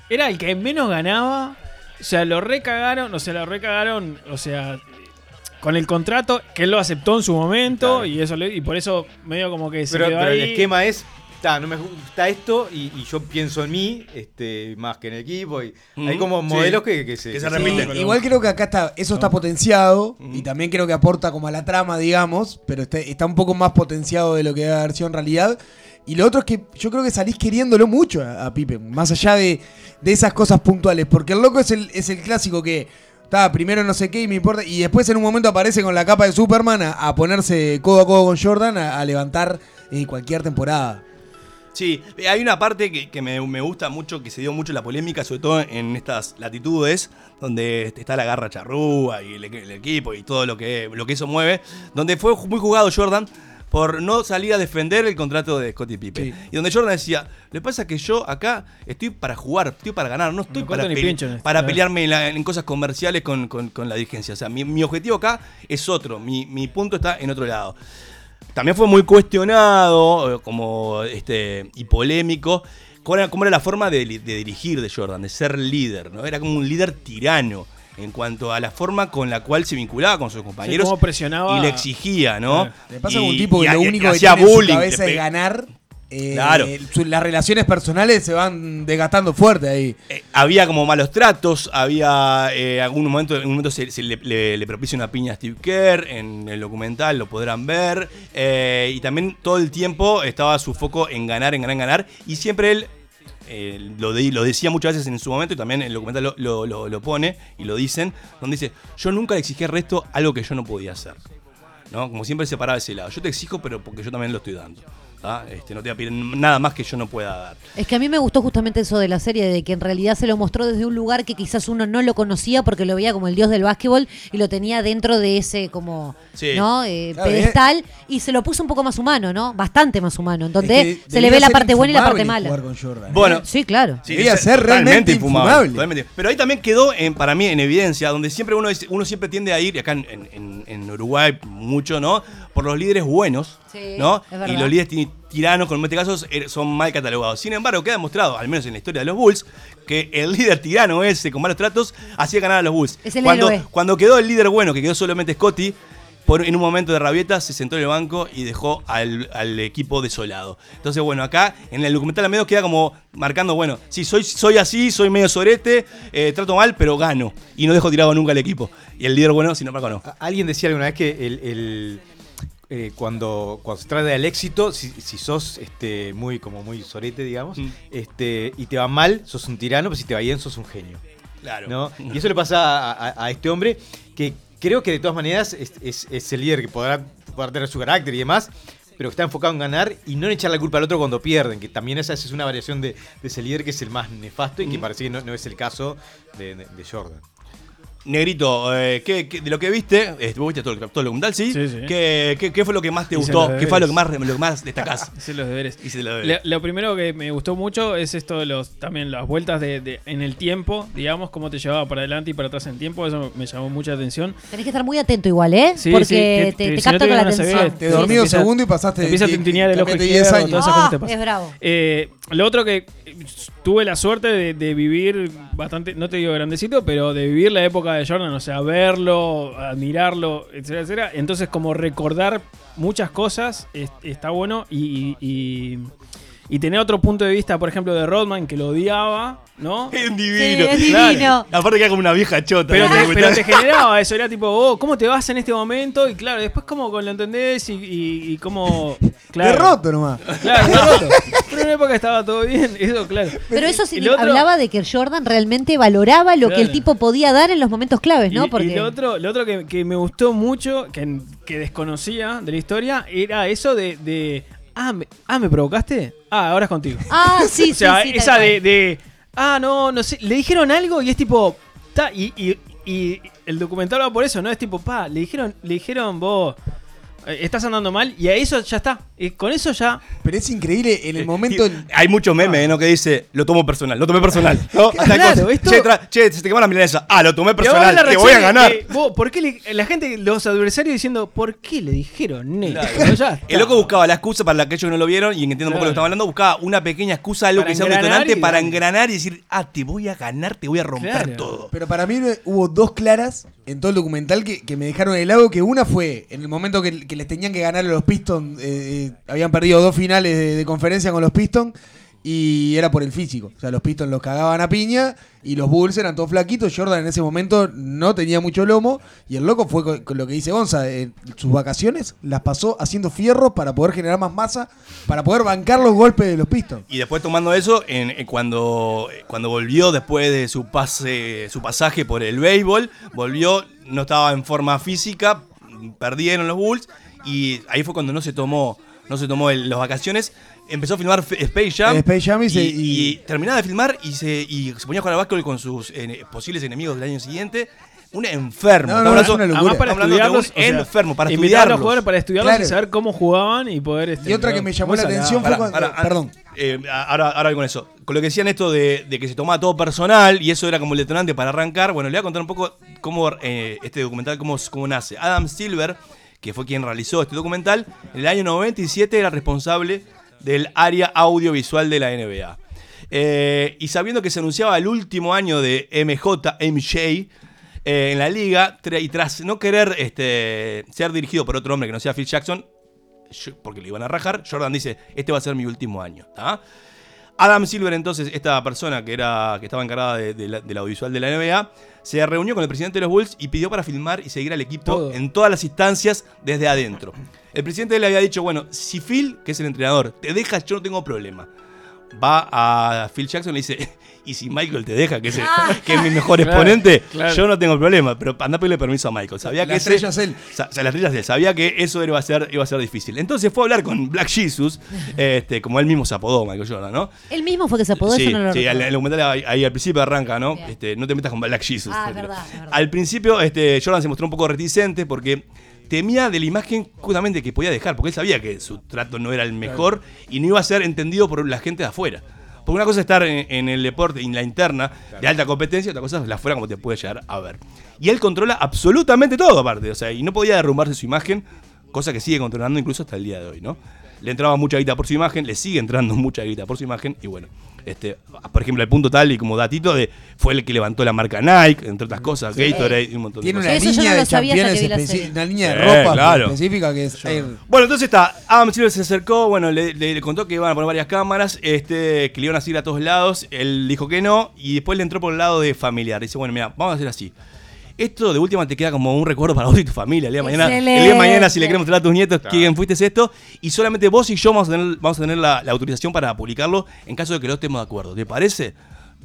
Era el que menos ganaba. O sea, lo recagaron, o sea, lo recagaron, o sea, con el contrato, que él lo aceptó en su momento, y eso le- y por eso medio como que se Pero, quedó pero el esquema es. "Ta, no me gusta esto y, y yo pienso en mí este, más que en el equipo. Y hay como sí. modelos que, que se, Sí, igual creo que acá está, eso está potenciado y también creo que aporta como a la trama, digamos, pero está, está un poco más potenciado de lo que debe haber sido en realidad. Y lo otro es que yo creo que salís queriéndolo mucho a, a Pippen, más allá de, de esas cosas puntuales, porque el loco es el, es el clásico que está primero no sé qué y me importa, y después en un momento aparece con la capa de Superman a, ponerse codo a codo con Jordan a, levantar eh, cualquier temporada. Sí, eh, hay una parte que, me, gusta mucho, que se dio mucho la polémica, sobre todo en estas latitudes, donde está la garra charrúa y el, el equipo y todo lo que, lo que eso mueve, donde fue muy jugado Jordan por no salir a defender el contrato de Scottie Pippen. Y donde Jordan decía, le pasa que yo acá estoy para jugar, estoy para ganar, no estoy para, pele- pincho claro. pelearme en, la- en cosas comerciales con, con- con la dirigencia. O sea, mi, mi objetivo acá es otro, mi, mi punto está en otro lado. También fue muy cuestionado eh, como este y polémico cómo era, cómo era la forma de, de dirigir de Jordan, de ser líder, ¿no? Era como un líder tirano en cuanto a la forma con la cual se vinculaba con sus compañeros cómo presionaba- y le exigía, ¿no? Claro. Le pasa a Y- un tipo y que lo y único que hacía tiene en su bullying, cabeza es ganar. eh, Claro. su- las relaciones personales se van desgastando fuerte ahí. Eh, había como malos tratos, había eh, algún momento, en un momento se, se le, le- le propicia una piña a Steve Kerr, en el documental lo podrán ver, eh, y también todo el tiempo estaba su foco en ganar, en ganar, en ganar, y siempre él eh, lo, de- lo decía muchas veces en su momento y también el documental lo, pone y lo dicen, donde dice, yo nunca exigí al resto algo que yo no podía hacer. ¿no? Como siempre se paraba ese lado. Yo te exijo, pero porque yo también lo estoy dando. ¿Ah? Este, no te voy a pedir nada más que yo no pueda dar. Es que a mí me gustó justamente eso de la serie, de que en realidad se lo mostró desde un lugar que quizás uno no lo conocía porque lo veía como el dios del básquetbol y lo tenía dentro de ese como Sí. ¿no? Eh, pedestal y se lo puso un poco más humano, ¿no? Bastante más humano, en donde Es que se le ve la parte buena y la parte mala. jugar con Jordan, ¿eh? Bueno, Sí, claro. Sí, Debía ser realmente totalmente infumable. totalmente. Pero ahí también quedó en- para mí en evidencia, donde siempre uno, es- uno siempre tiende a ir, y acá en, en- en Uruguay mucho, ¿no? Por los líderes buenos, Sí, ¿no? Y los líderes ti- tiranos, como en este caso, er- son mal catalogados. Sin embargo, queda demostrado, al menos en la historia de los Bulls, que el líder tirano ese, con malos tratos, hacía ganar a los Bulls. Es el cuando, héroe. cuando quedó el líder bueno, que quedó solamente Scotty, por, en un momento de rabieta se sentó en el banco y dejó al, al equipo desolado. Entonces, bueno, acá en el documental al medio queda como marcando, bueno, sí, soy, soy así, soy medio sorete, eh, trato mal, pero gano. Y no dejo tirado nunca al equipo. Y el líder bueno, sin embargo, no. A- Alguien decía alguna vez que el, el, eh, cuando, cuando se trata del éxito, si, si sos este, muy, como muy sorete, digamos, Mm. este, y te va mal, sos un tirano, pero si te va bien, sos un genio. Claro. ¿no? Y eso le pasa a, a- a este hombre, que creo que de todas maneras es, es- es el líder que podrá, podrá tener su carácter y demás, pero que está enfocado en ganar y no en echar la culpa al otro cuando pierden, que también esa, esa es una variación de, de ese líder que es el más nefasto y que Mm. parece que no, no es el caso de, de- de Jordan. Negrito, eh, ¿qué- qué- de lo que viste, eh, vos viste todo el, todo el documental, ¿sí? Sí, sí. ¿Qué, qué, qué fue lo que más te Hice gustó? ¿Qué fue lo que más, lo que más destacás? <laughs> Hice los deberes. Hice los Lo, deberes. lo primero que me gustó mucho es esto de los también las vueltas de, de- en el tiempo, digamos, cómo te llevaba para adelante y para atrás en tiempo, eso me llamó mucha atención. Tenés que estar muy atento igual, ¿eh? Sí, Porque sí, te, que- te si capta con la atención. Te dormí dos empieza- segundos y pasaste te empieza a tintinear el ojo cambiaste 10 izquierdo, años. todas esas cosas te Ah, pasan. es bravo. Eh, lo otro que tuve la suerte de, de vivir bastante, no te digo grandecito, pero de vivir la época de Jordan, o sea, verlo, admirarlo, etcétera, etcétera. Entonces, como recordar muchas cosas es- está bueno y tener otro punto de vista, por ejemplo, de Rodman, que lo odiaba, ¿no? <laughs> Es divino. Sí, es Claro. divino. Aparte queda como una vieja chota. Pero ¿no? te, pero te generaba <laughs> eso, era tipo, oh, ¿cómo te vas en este momento? Y claro, después cómo lo entendés y, y, y cómo... Claro, Derroto nomás. Claro, derroto. <laughs> Pero en una época estaba todo bien, eso claro. Pero eso sí Y otro- hablaba de que Jordan realmente valoraba lo que el Claro. tipo podía dar en los momentos claves, ¿no? Y, Porque y lo otro, lo otro que, que me gustó mucho, que, que desconocía de la historia, era eso de... de, ah, me, ah, ¿me provocaste? Ah, ahora es contigo. Ah, sí, <laughs> o sea, sí, sí, esa de, ah, no, no sé, le dijeron algo y es tipo, ta, y, y, y el documental va por eso, ¿no? Es tipo, pa, le dijeron, le dijeron vos, estás andando mal y a eso ya está. Y con eso ya... Pero es increíble en el momento. Y Hay muchos memes, ¿no? Que dice, lo tomo personal, lo tomé personal. ¿no? <laughs> Claro, esto- che, che, se te quemó la milanesa. Ah, lo tomé personal, la te voy a ganar. de, vos, ¿por qué le- la gente, los adversarios diciendo, ¿por qué le dijeron negro? Ya. El loco buscaba la excusa para la que ellos no lo vieron y entiendo un poco Claro. lo que estaba hablando. Buscaba una pequeña excusa, algo Para que sea un detonante y para engranar y decir, ah, te voy a ganar, te voy a romper Claro. todo. Pero para mí hubo dos claras en todo el documental que, que me dejaron helado. Que una fue en el momento que, que les tenían que ganar a los Pistons. eh, eh, habían perdido dos finales de, conferencia con los Pistons. Y era por el físico. O sea, los Pistons los cagaban a piña. Y los Bulls eran todos flaquitos. Jordan en ese momento no tenía mucho lomo. Y el loco fue con, lo que dice Gonza. eh, sus vacaciones las pasó haciendo fierros para poder generar más masa. Para poder bancar los golpes de los Pistons. Y después tomando eso, en cuando, cuando volvió después de su pase, su pasaje por el béisbol, volvió, no estaba en forma física, perdieron los Bulls, y ahí fue cuando no se tomó, no se tomó el- las vacaciones. Empezó a filmar Space Jam. Space Jam y se- y terminaba de filmar y se, y se ponía a jugar al básquetbol con sus eh, posibles enemigos del año siguiente. Un enfermo. No, Estamos no, hablando- es una locura. Además para un estudiarlos, o sea, enfermo, para invitar a los estudiarlos. jugadores para estudiarlos Claro. y saber cómo jugaban y poder... este, Y otra que me llamó la atención fue cuando. perdón. eh, ahora, ahora voy con eso. Con lo que decían esto de, de que se tomaba todo personal y eso era como el detonante para arrancar. Bueno, le voy a contar un poco cómo eh, este documental cómo, cómo nace. Adam Silver, que fue quien realizó este documental, en el año 97 era responsable del área audiovisual de la NBA. Eh, y sabiendo que se anunciaba el último año de MJ, MJ, eh, en la liga, y tras no querer este, ser dirigido por otro hombre que no sea Phil Jackson, porque le iban a rajar, Jordan dice, este va a ser mi último año. Adam Silver, entonces, esta persona que, era, que estaba encargada de, de la, del audiovisual de la NBA, se reunió con el presidente de los Bulls y pidió para filmar y seguir al equipo Todo. en todas las instancias desde adentro. El presidente le había dicho, bueno, si Phil, que es el entrenador, te dejas, yo no tengo problema. Va a Phil Jackson y le dice, y si Michael te deja, que es, el- Ah. que es mi mejor <laughs> Claro, exponente, claro. yo no tengo problema, pero anda a pedirle permiso a Michael. Sabía La que ese- es él. Sa- la estrella es él. Sabía que eso iba a ser, iba a ser difícil. Entonces fue a hablar con Black Jesus, <laughs> este, como él mismo se apodó, Michael Jordan, ¿no? Él mismo fue que se apodó, sí, eso no lo sí, recuerdo. el documental ahí, ahí al principio arranca, ¿no? Este, no te metas con Black Jesus. Ah, es verdad, verdad. Al principio, este, Jordan se mostró un poco reticente porque temía de la imagen justamente que podía dejar, porque él sabía que su trato no era el mejor y no iba a ser entendido por la gente de afuera. Porque una cosa es estar en, en el deporte, en la interna, de alta competencia, otra cosa es la afuera como te puede llegar a ver. Y él controla absolutamente todo aparte, o sea, y no podía derrumbarse su imagen, cosa que sigue controlando incluso hasta el día de hoy, ¿no? Le entraba mucha guita por su imagen, le sigue entrando <laughs> mucha guita por su imagen, y bueno, este, por ejemplo, el punto tal y como datito de fue el que levantó la marca Nike, entre otras cosas, Gatorade y un montón Tiene de una cosas. línea no de campeones serie. una línea de Sí, ropa claro. específica que es. Bueno, entonces está. Adam Silver se acercó, bueno, le, le- le contó que iban a poner varias cámaras, este, que le iban a seguir a todos lados. Él dijo que no, y después le entró por el lado de familiar. Dice, bueno, mira, vamos a hacer así. Esto de última te queda como un recuerdo para vos y tu familia. El día de mañana, el día de mañana si le queremos mostrar a tus nietos quién fuiste esto, y solamente vos y yo vamos a tener, vamos a tener la, la autorización para publicarlo en caso de que no estemos de acuerdo. ¿Te parece?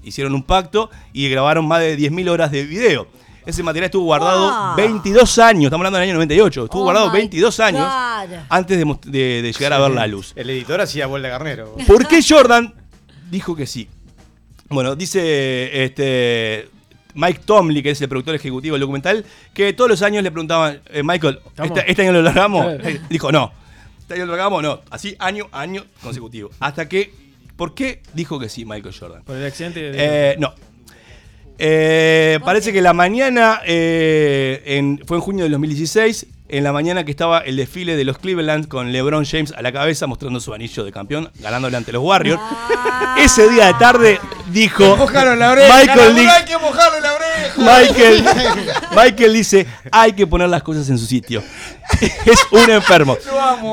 Hicieron un pacto y grabaron más de 10.000 horas de video. Ese material estuvo guardado Wow. 22 años, estamos hablando del año 98, estuvo Oh guardado my 22 años antes de, most- de- de llegar a ver la luz. El editor hacía vuelta carnero. ¿Por qué Jordan dijo que sí? Bueno, dice este Mike Tomley, que es el productor ejecutivo del documental, que todos los años le preguntaban, eh, Michael, ¿este, este año lo largamos? <laughs> Dijo, no. ¿Este año lo largamos? No. Así, año, año consecutivo. Hasta que, ¿por qué dijo que sí Michael Jordan? Por el accidente de. Eh, no. Eh, parece que la mañana, eh, en- fue en junio del 2016, en la mañana que estaba el desfile de los Cleveland con LeBron James a la cabeza mostrando su anillo de campeón, ganándole ante los Warriors. Ese día de tarde dijo Mojaron la oreja. Michael, hay que mojarle la oreja. Michael, <laughs> Michael dice, hay que poner las cosas en su sitio. <laughs> es un enfermo.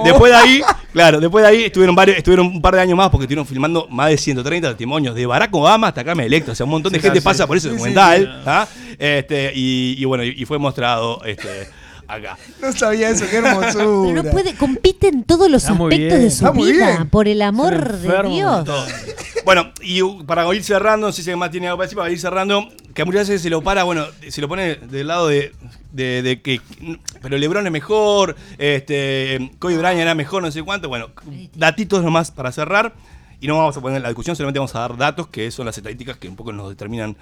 Después de ahí, claro, después de ahí estuvieron varios, estuvieron un par de años más porque estuvieron filmando más de 130 testimonios de Barack Obama hasta Carmen Electra. O sea, un montón de Sí, gente sí. pasa por ese documental. sí. ¿ah? Este, y, y bueno, y, y fue mostrado este, acá. No sabía eso, qué hermosura. Pero no puede, compite en todos los Está muy aspectos bien. de su Está muy vida, bien. por el amor de enfermo. Dios. Todo. Bueno, y uh, para ir cerrando, no sé si más tiene algo para decir, para ir cerrando, que muchas veces se lo para, bueno, se lo pone del lado de, de- de que. Pero LeBron es mejor, este, Kobe Bryant era mejor, no sé cuánto. Bueno, datitos nomás para cerrar. Y no vamos a poner la discusión, solamente vamos a dar datos, que son las estadísticas que un poco nos determinan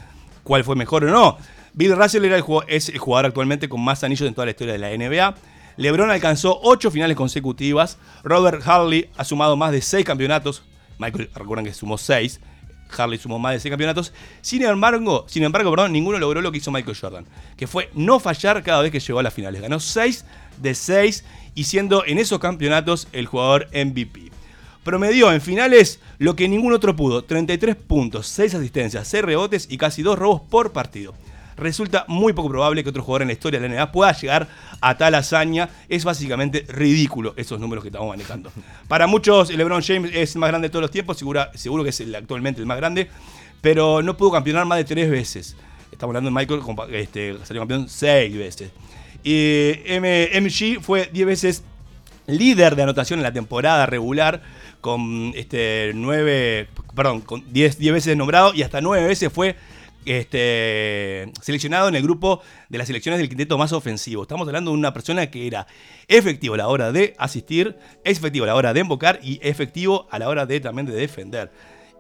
cuál fue mejor o no. Bill Russell era el jugador- es el jugador actualmente con más anillos en toda la historia de la NBA. LeBron alcanzó ocho finales consecutivas. Robert Harley ha sumado más de seis campeonatos. Michael, recuerdan que sumó seis. Harley sumó más de seis campeonatos. Sin embargo, sin embargo, ninguno logró lo que hizo Michael Jordan, que fue no fallar cada vez que llegó a las finales. Ganó seis de seis y siendo en esos campeonatos el jugador MVP. Promedió en finales lo que ningún otro pudo: 33 puntos, 6 asistencias, 6 rebotes y casi 2 robos por partido. Resulta muy poco probable que otro jugador en la historia de la NBA pueda llegar a tal hazaña. Es básicamente ridículo esos números que estamos manejando. Para muchos, LeBron James es el más grande de todos los tiempos, segura- seguro que es el- actualmente el más grande, pero no pudo campeonar más de 3 veces. Estamos hablando de Michael, este, salió campeón 6 veces. Y MG fue 10 veces líder de anotación en la temporada regular, con este 9, perdón, con 10, 10 veces nombrado y hasta 9 veces fue este, seleccionado en el grupo de las selecciones del quinteto más ofensivo. Estamos hablando de una persona que era efectivo a la hora de asistir, efectivo a la hora de invocar y efectivo a la hora de también de defender.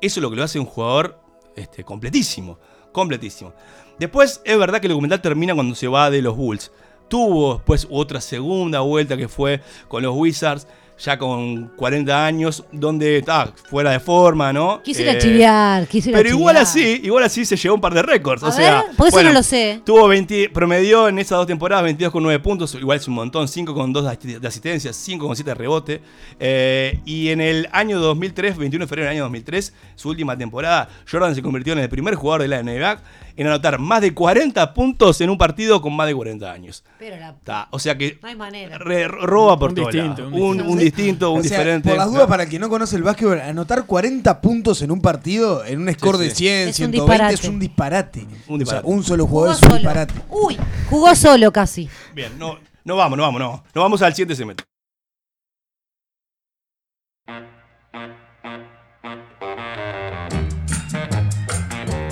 Eso es lo que lo hace un jugador este, completísimo, completísimo. Después es verdad que el documental termina cuando se va de los Bulls. Tuvo después otra segunda vuelta que fue con los Wizards, ya con 40 años, donde está fuera de forma, ¿no? Quisiera Eh, chiviar, quisiera Pero igual chiviar. así, igual así se llevó un par de récords. A o sea, porque eso no lo sé. Tuvo 20, promedió en esas dos temporadas 22 con 9 puntos, igual es un montón, 5 con 2 de asistencia, 5 con 7 de rebote. Eh, y en el año 2003, 21 de febrero del año 2003, su última temporada, Jordan se convirtió en el primer jugador de la NBA en anotar más de 40 puntos en un partido con más de 40 años. Pero la- Ta, O sea que no hay manera. re- roba por Un todos distinto, lados. un Un, un distinto, un O sea, diferente. Por las dudas, para el que no conoce el básquetbol, anotar 40 puntos en un partido, en un score Sí, de sí. 100, Es un 120, disparate. es un disparate. Un O sea, disparate. un solo jugador Jugó es un solo. disparate. Uy, jugó solo casi. Bien, no, no vamos, no vamos, no. No vamos al siguiente segmento.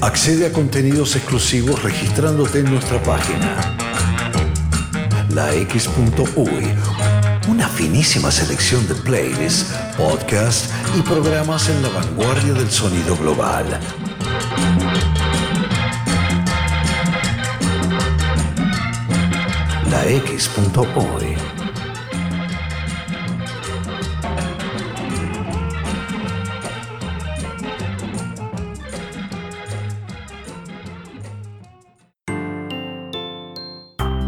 Accede a contenidos exclusivos registrándote en nuestra página. lax.uy. Una finísima selección de playlists, podcasts y programas en la vanguardia del sonido global. lax.uy.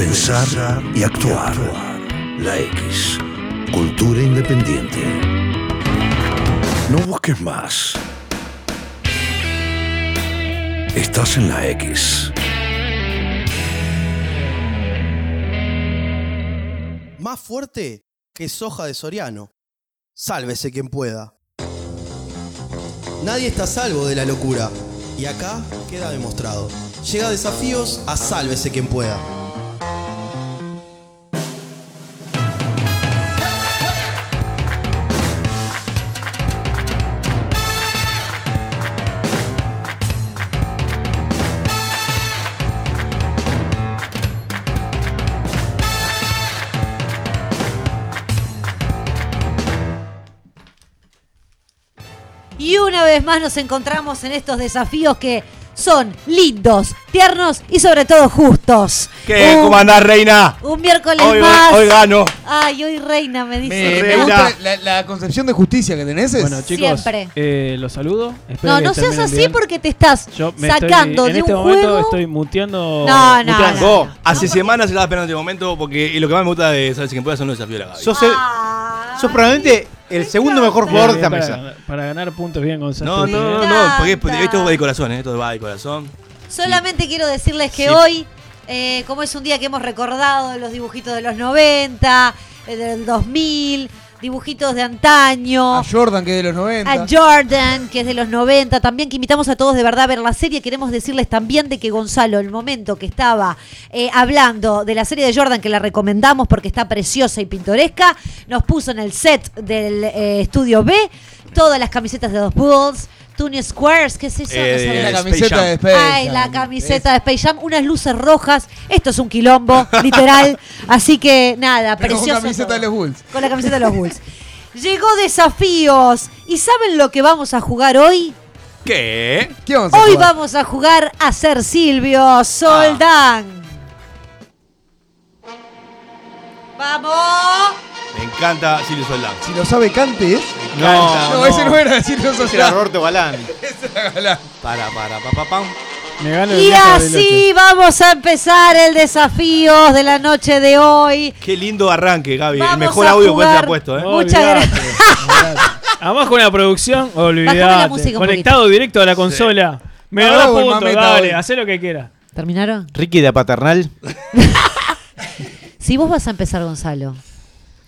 pensar y actuar. La X. Cultura independiente. No busques más. Estás en la X. Más fuerte que soja de Soriano. Sálvese quien pueda. Nadie está salvo de la locura. Y acá queda demostrado. Llega desafíos a sálvese quien pueda. Y una vez más nos encontramos en estos desafíos que son lindos, tiernos y sobre todo justos. ¿Qué? Un- ¿Cómo andás, reina? Un miércoles Hoy- hoy- más. hoy gano. Ay, hoy reina me dice. Me, me gusta la, la concepción de justicia que tenés. es- Bueno, chicos, Siempre. eh, los saludo. Espero No, que no seas así bien. porque te estás Yo me sacando estoy, en de este un momento juego. estoy muteando. No, no, muteando. no, Vos, hace semanas estaba esperando este momento porque lo que más me gusta de ¿sabes quién puede son los desafíos de la Gaby. Sos, el- sos probablemente el segundo mejor jugador de esta para, mesa. Para ganar puntos bien, Gonzalo. No, no, no, no, porque es- esto va de corazón, ¿eh? esto va de corazón. Solamente quiero decirles que Sí. hoy, eh, como es un día que hemos recordado los dibujitos de los 90, eh, del 2000, dibujitos de antaño. A Jordan, que es de los 90. A Jordan, que es de los 90, también que invitamos a todos de verdad a ver la serie. Queremos decirles también de que Gonzalo, el momento que estaba eh, hablando de la serie de Jordan, que la recomendamos porque está preciosa y pintoresca, nos puso en el set del eh, estudio B todas las camisetas de los Bulls. Tony Squares, ¿qué es eso? Eh, No sabemos. La camiseta de Space Ay, Jam. la camiseta de Space Jam, unas luces rojas. Esto es un quilombo, <laughs> literal. Así que nada, Pero con precioso. camiseta todo. de los Bulls. Con la camiseta de los Bulls. Llegó desafíos. ¿Y saben lo que vamos a jugar hoy? ¿Qué? ¿Qué vamos a Hoy jugar? vamos a jugar a ser Silvio Soldán. ¡Vamos! Me encanta Silvio Soldán. Si lo sabe Cante, ¿es? Me encanta. No, ese no era Silvio Ese era Soldán. Roberto Galán. <laughs> Ese era Galán. Para, para, pa, pa, pam. Me gano el Y viaje a así vamos a empezar el desafío de la noche de hoy. Qué lindo arranque, Gaby. Vamos el mejor a audio que jugar. puedes puesto, ¿eh? Muchas Olvidate, gracias. olvidate. Además con la producción, la olvidate. música un Conectado directo a la consola. Me puntos, mameta dale, hoy. hacé lo que quiera. ¿Terminaron? Ricky de Paternal. <laughs> Si vos vas a empezar, Gonzalo,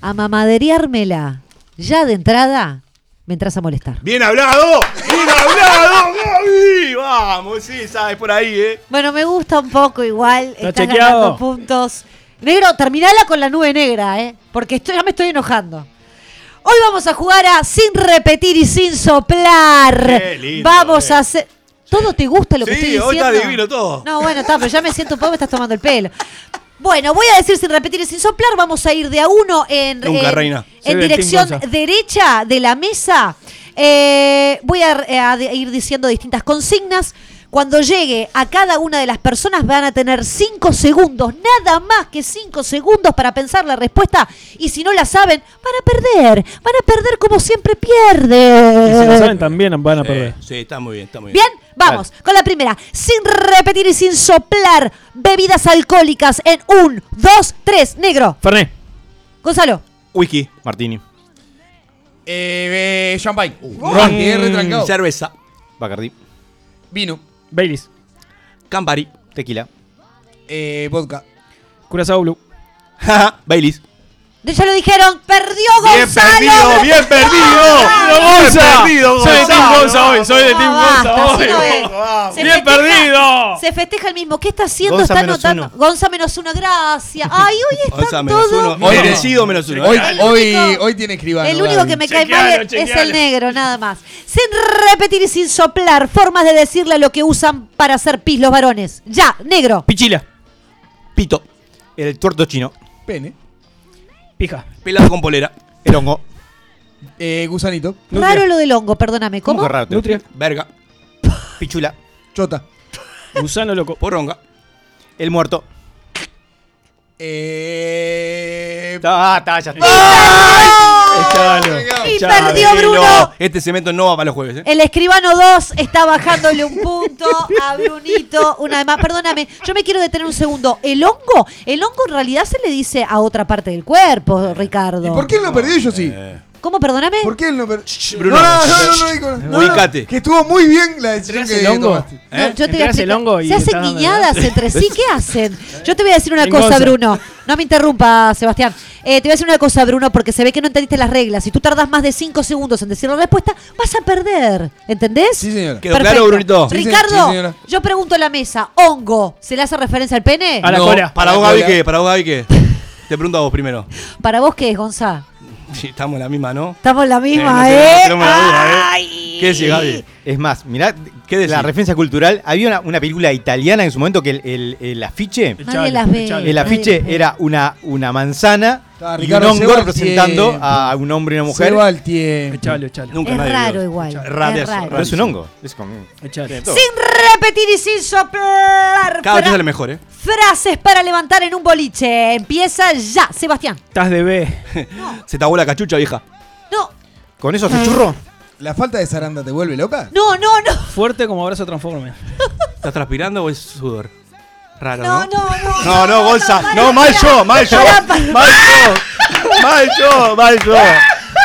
a mamadereármela ya de entrada, me entras a molestar. ¡Bien hablado! ¡Bien hablado, Gaby! Vamos, sí, sabes por ahí, ¿eh? Bueno, me gusta un poco igual. Está Estás chequeado. ganando puntos. Negro, terminala con la nube negra, ¿eh? Porque estoy, ya me estoy enojando. Hoy vamos a jugar a sin repetir y sin soplar. Qué lindo, vamos eh. a hacer. ¿Todo te gusta lo que Sí, estoy hoy diciendo? está divino todo. No, bueno, está, pero ya me siento un poco, me estás tomando el pelo. Bueno, voy a decir sin repetir y sin soplar. Vamos a ir de a uno en, Nunca, en- reina. en dirección derecha de la mesa. Eh, voy a, a de- ir diciendo distintas consignas. Cuando llegue a cada una de las personas van a tener 5 segundos, nada más que 5 segundos para pensar la respuesta. Y si no la saben, van a perder. Van a perder como siempre Y si pierden. saben también van a perder. Sí, está muy bien, está muy bien. Bien, vamos con la primera. Sin repetir y sin soplar bebidas alcohólicas en un, dos, tres. Negro. Fernet. Gonzalo. Whisky. Martini. Eh, eh, champagne. Uh, Ron. Cerveza. Bacardi. Vino. Baileys. Campari. Tequila. Eh, vodka. Curazao Blue. Baileys. Ya lo dijeron, perdió Bien Gonzalo. perdido, bien perdido. Bien Gonza. perdido, Soy de Team. Gonza hoy, soy de Team Gonza hoy. Bien festeja- perdido. Se festeja el mismo. ¿Qué está haciendo? Gonza está anotando. Gonza menos uno, gracias. Ay, hoy están Gonza menos todos. uno. Hoy decido menos uno. Hoy, El hoy, hoy tiene escribano. El único que me cae mal es el negro, nada más. Sin repetir y sin soplar, formas de decirle lo que usan para hacer pis los varones. Ya, negro. Pichila. Pito. El tuerto chino. Pene. Pija. Pelado con polera. El hongo. Eh, gusanito. Raro lo del hongo, perdóname. ¿Cómo? que raro? Nutria. Verga. Pichula. Chota. Gusano loco. Poronga. El muerto. Eh. Ah, está, ya está. Echalo. Y Echalo. perdió Bruno. Este cemento no va para los jueves, ¿eh? El escribano 2 está bajándole un punto a Brunito. Una vez más, perdóname, yo me quiero detener un segundo. ¿El hongo? El hongo en realidad se le dice a otra parte del cuerpo, Ricardo. ¿Y por qué él no perdió yo sí? ¿Cómo, perdóname? ¿Por qué él no? Bruno. No, no, no, no, digo- no, no, Ubicate. Que estuvo muy bien la decisión ¿Tenés que el hongo? tomaste. No, yo te voy a el hongo y Se hacen guiñadas entre sí. ¿Qué hacen? <laughs> Yo te voy a decir una cosa. Bruno. No me interrumpa, Sebastián. Eh, te voy a decir una cosa, Bruno, porque se ve que no entendiste las reglas. Si tú tardas más de 5 segundos en decir la respuesta, vas a perder. ¿Entendés? Sí, señora. ¿Quedó claro, Brunito? Sí, Ricardo, sí, señora. yo pregunto a la mesa, ¿hongo se le hace referencia al pene? A la No. cola. Para vos, Gaby. ¿qué? Para vos, Gaby, ¿qué? <laughs> Te pregunto a vos primero. ¿Para vos qué es, Gonza? <laughs> Sí, estamos en la misma, ¿no? Estamos en la misma, no ¿eh? tenemos la duda, ¿eh? Ay. ¿Qué decís, Gaby? Es más, mirá, ¿Qué decís? la referencia cultural. Había una, una película italiana en su momento que el, el- el afiche, Nadie las ve. Echalo. el nadie afiche era una, una manzana Estaba y un Ricardo hongo Sebastián. representando a un hombre y una mujer. Se va el tiempo. Echalo, echalo. Nunca Es nadie raro vio. igual. Raro, es raro. Pero es un hongo. Es como... Echalo. Sin repetir y sin soplar. Cada vez sale mejor, ¿eh? frases para levantar en un boliche. Empieza ya, Sebastián. Estás de B. <laughs> Se te abuela la cachucha, vieja. No, ¿Con eso hace churro? ¿La falta de zaranda te vuelve loca? no, no, no. Fuerte como abrazo transforme. <laughs> ¿Estás transpirando o es sudor? Raro, No, ¿no? no, no. <laughs> No, no, Gonza. No, mal yo, mal yo. <laughs> Mal yo. Mal yo, mal yo.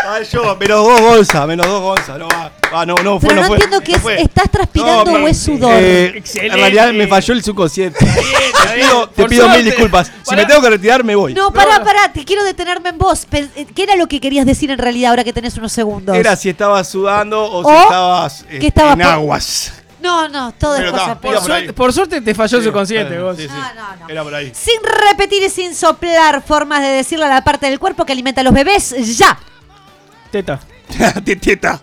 Mal yo. Menos dos Gonza, menos dos Gonza. No, va, va, no, no fue, Pero no, fue. entiendo que no es, fue. estás transpirando No, o es sudor. Eh, Excelente. en realidad me falló el subconsciente. te pido, te Por pido mil disculpas. Si Pará. me tengo que retirar, me voy. no, pará, pará, te quiero detenerme en vos. Eh, ¿Qué era lo que querías decir en realidad ahora que tenés unos segundos? Era si estabas sudando o, si estabas eh, que estabas en por- aguas. No, no, todo es cosa está, peor. era por. Suerte- por suerte te falló el Sí, subconsciente, eh, vos. sí, sí. No, no, no. Era por ahí. Sin repetir y sin soplar formas de decirle a la parte del cuerpo que alimenta a los bebés, ya. Teta. <laughs> Teta.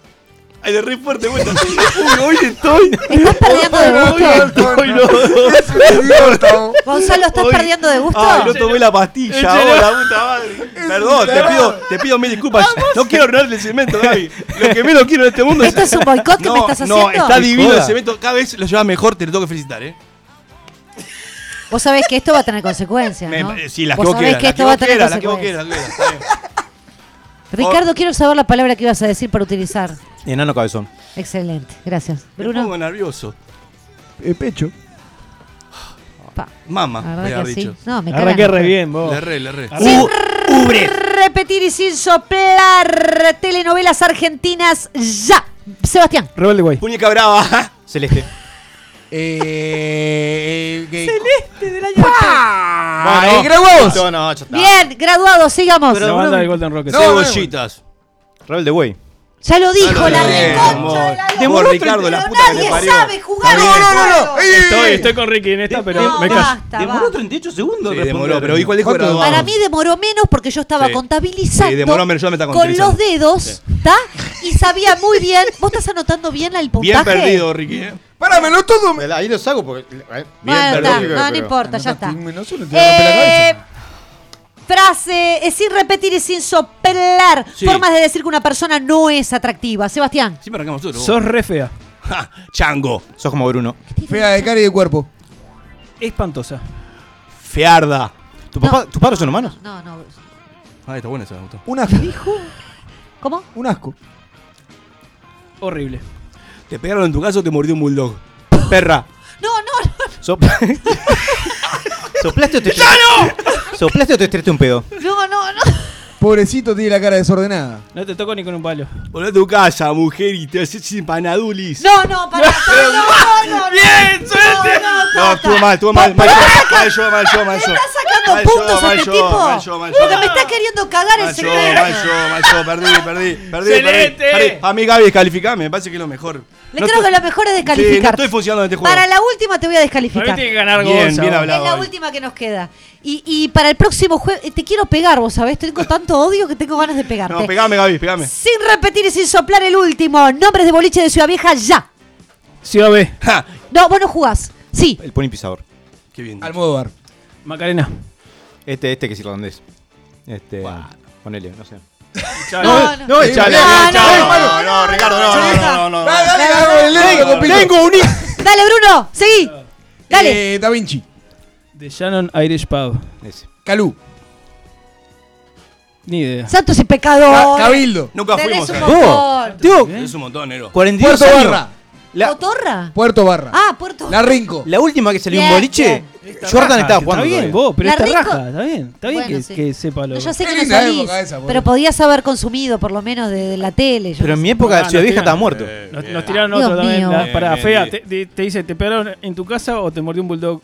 Ay, de re fuerte, vuelta. <laughs> Uy, hoy estoy. ¿Estás perdiendo de gusto? Hoy no. <laughs> Gonzalo, ¿estás Hoy- perdiendo de gusto? Ay, no tomé la pastilla Échalo. ahora, puta <laughs> madre. Perdón, te pido, te pido mil disculpas. No quiero arruinarle el cemento, Gaby. Lo que menos quiero en este mundo ¿Esto es un boicot que no, me estás No, haciendo? está divino el Joda. cemento. Cada vez lo llevas mejor, te lo tengo que felicitar, ¿eh? Vos sabés que esto va a tener consecuencias, Me- ¿no? eh, sí, las que Vos vos sabés quieras. que Las esto que va a vos tener quieras, las que vos consecuencias. quieras. las que vos quieras, está bien. Ricardo, quiero saber la palabra que ibas a decir para utilizar. Enano cabezón. Excelente, gracias. Me Bruno, pongo nervioso. Eh, pecho. pa, Mama, la voy verdad a haber que sí. dicho. No, me Arranqué re bien, vos. Le re, le re. Sin repetir y sin soplar telenovelas argentinas, ya. Sebastián. Rebelde Way. Muñeca brava. <laughs> Celeste. Eh, que- Celeste del año ¡Ah! ¡Eh, graduados! No, no, ya está. Bien, graduados, sigamos. La banda del Golden Rocket. No, Cebollitas. Rebelde Way. Ya lo dijo, la reconcha de la Demoró lora. Ricardo, la puta que nadie parió. sabe jugar. Bien. No, no, no. Estoy, estoy con Ricky en esta, pero No, me callo. basta, Demoró basta. 38 segundos. Sí, demoró, pero igual dijo graduado. Para mí demoró menos porque yo estaba Sí. contabilizando Sí, demoró menos, yo me con los dedos, ¿está? Y sabía muy bien. ¿Vos estás anotando bien el puntaje? Bien perdido, Ricky. ¿eh? Páramelo todo. Ahí los hago porque. eh, Bueno, Bien está, perdido, no, no importa, ya está. Frase, es sin repetir y sin soplar. Sí. Formas de decir que una persona no es atractiva. Sebastián. Siempre arrancamos nosotros. Sos re fea. <laughs> Ja, chango. Sos como Bruno. Fea de cara y de cuerpo. Espantosa. Fearda. ¿Tu papá, ¿Tus padres son humanos? No, no. Ah, está buena esa, me gustó. Un asco. ¿Cómo? Un asco. Horrible. ¿Te pegaron en tu caso o te mordió un bulldog? Perra. No, no, no. Sopla- <laughs> ¿Soplaste o te ¿Soplaste o te estreaste un pedo? No, no, no. Pobrecito tiene la cara desordenada. No te toco ni con un palo. Volvé a tu casa, mujer, y te haces empanadulis. No, no, para. <laughs> No, no, no, no. Bien, suerte. No, estuvo mal, estuvo mal. Mal yo, mal yo, mal yo, mal yo. Mal yo, puntos mal este yo, tipo. mal yo, mal yo. Porque me está queriendo cagar el secreto. mal yo, mal yo, perdí, perdí, perdí, Excelente. perdí, perdí. A mí Gaby descalificame, me parece que es lo mejor. Le No creo que lo mejor es Sí, no descalificar. estoy funcionando en este juego. para la última te voy a Para descalificar. mí tiene que ganar Bien, bien hablado. Es la última que nos queda. Y, y para el próximo juego, te quiero pegar, vos sabés. Tengo tanto odio que tengo ganas de pegarte. No, pegame, Gaby, pegame. Sin repetir y sin soplar el último. Nombres de boliche de Ciudad Vieja ya. Ciudad B. Ja, No, vos no jugás. Sí. El pony pisador. qué bien. Almodóvar. Macarena. Este, este que es irlandés. Este. Ponele, no sé. No, no. No, no, No, no, Ricardo, no, no, no, no, no. Dale, dale. Tengo un hijo. Dale, Bruno. Seguí. Dale. Eh, da Vinci. De Shannon Irish Pub. Ese. Calú. Ni idea. Santos y pecadores. Ca- Cabildo. Nunca Tenés fuimos un ahí. montón. Tío, un montón, Nero. 42 Puerto años. Barra. La, ¿Cotorra? Puerto Barra. Ah, Puerto La Rinco. la última que salió un Bien, boliche, bien. Jordan estaba Está jugando. bien, todavía. vos, pero La esta rico- raja. Está bien. Está bien Bueno, que, sí. que sepa lo. Yo sé Qué que no linda salís, época esa, boludo. pero podías haber consumido por lo menos de, de la tele. yo Pero qué en sé. mi época, Ah, Ciudad Vieja estaba muerto. Nos, nos tiraron Dios otro también. la- Bien, para bien, fea. bien. Te, te- te dice, ¿te pegaron en tu casa o te mordió un bulldog?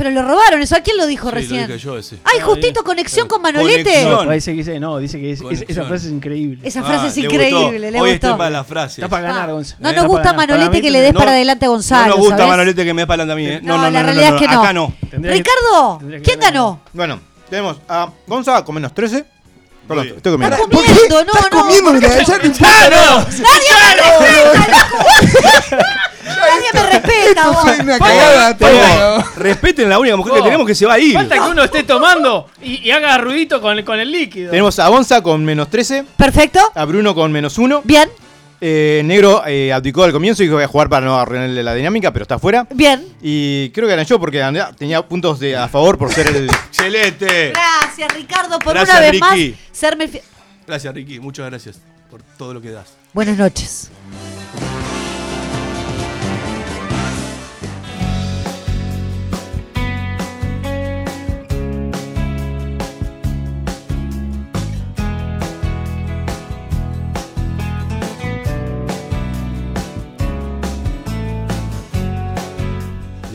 Pero lo robaron, eso. ¿A quién lo dijo Sí, lo recién? dije yo ese. Ay, justito, conexión con Manolete. Conexión. No, dice que dice, no, dice que es- es- esa frase es increíble. Esa frase Ah, es le increíble, gustó. le Hoy gustó. estoy para las frases. Está para ganar, Ah, Gonza. No nos gusta. Manolete que le des No, para adelante a Gonzalo. No nos gusta ¿sabes? Manolete que me dé para adelante a mí, ¿eh? No, la realidad es que no. Acá no. Tendría que- Ricardo, ¿quién ganó? Bueno, tenemos a Gonza con menos 13. Perdón, estoy comiendo. Estás comiendo, no, Estás no. comiendo una ya te importa nada. Nadie me respeta, loco. Esto vos. una cagada. todo. Respeten la única mujer que Vos. tenemos que se va a ir. Falta que uno esté tomando y, y haga ruidito con, con el líquido. Tenemos a Gonza con menos 13, Perfecto. a Bruno con menos 1. Bien, Eh, Negro eh, abdicó al comienzo y dijo que voy a jugar para no arruinarle la dinámica, pero está afuera. bien. Y creo que gané yo porque tenía puntos de, a favor por ser el. <laughs> Excelente. Gracias, Ricardo, por Gracias, una vez Ricky. más serme Gracias, Ricky. Muchas gracias por todo lo que das. Buenas noches.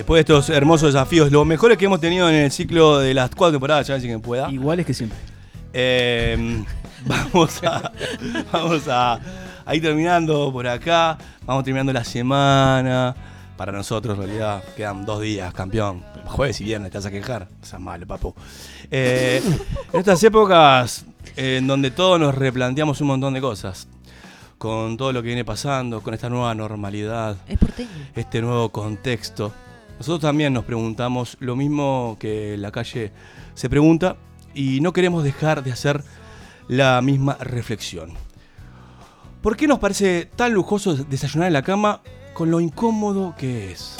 Después de estos hermosos desafíos, los mejores que hemos tenido en el ciclo de las cuatro temporadas, ya si que pueda. Iguales que siempre. Eh, <laughs> vamos a, vamos a, a ir terminando por acá. Vamos terminando la semana. Para nosotros, en realidad, quedan dos días, campeón. Jueves y viernes te vas a quejar. No seas malo, papo. Eh, en estas épocas eh, en donde todos nos replanteamos un montón de cosas. Con todo lo que viene pasando, con esta nueva normalidad, Es este nuevo contexto. Nosotros también nos preguntamos lo mismo que la calle se pregunta y no queremos dejar de hacer la misma reflexión. ¿Por qué nos parece tan lujoso desayunar en la cama con lo incómodo que es?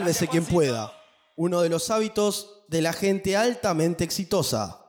sálvese quien pueda, uno de los hábitos de la gente altamente exitosa.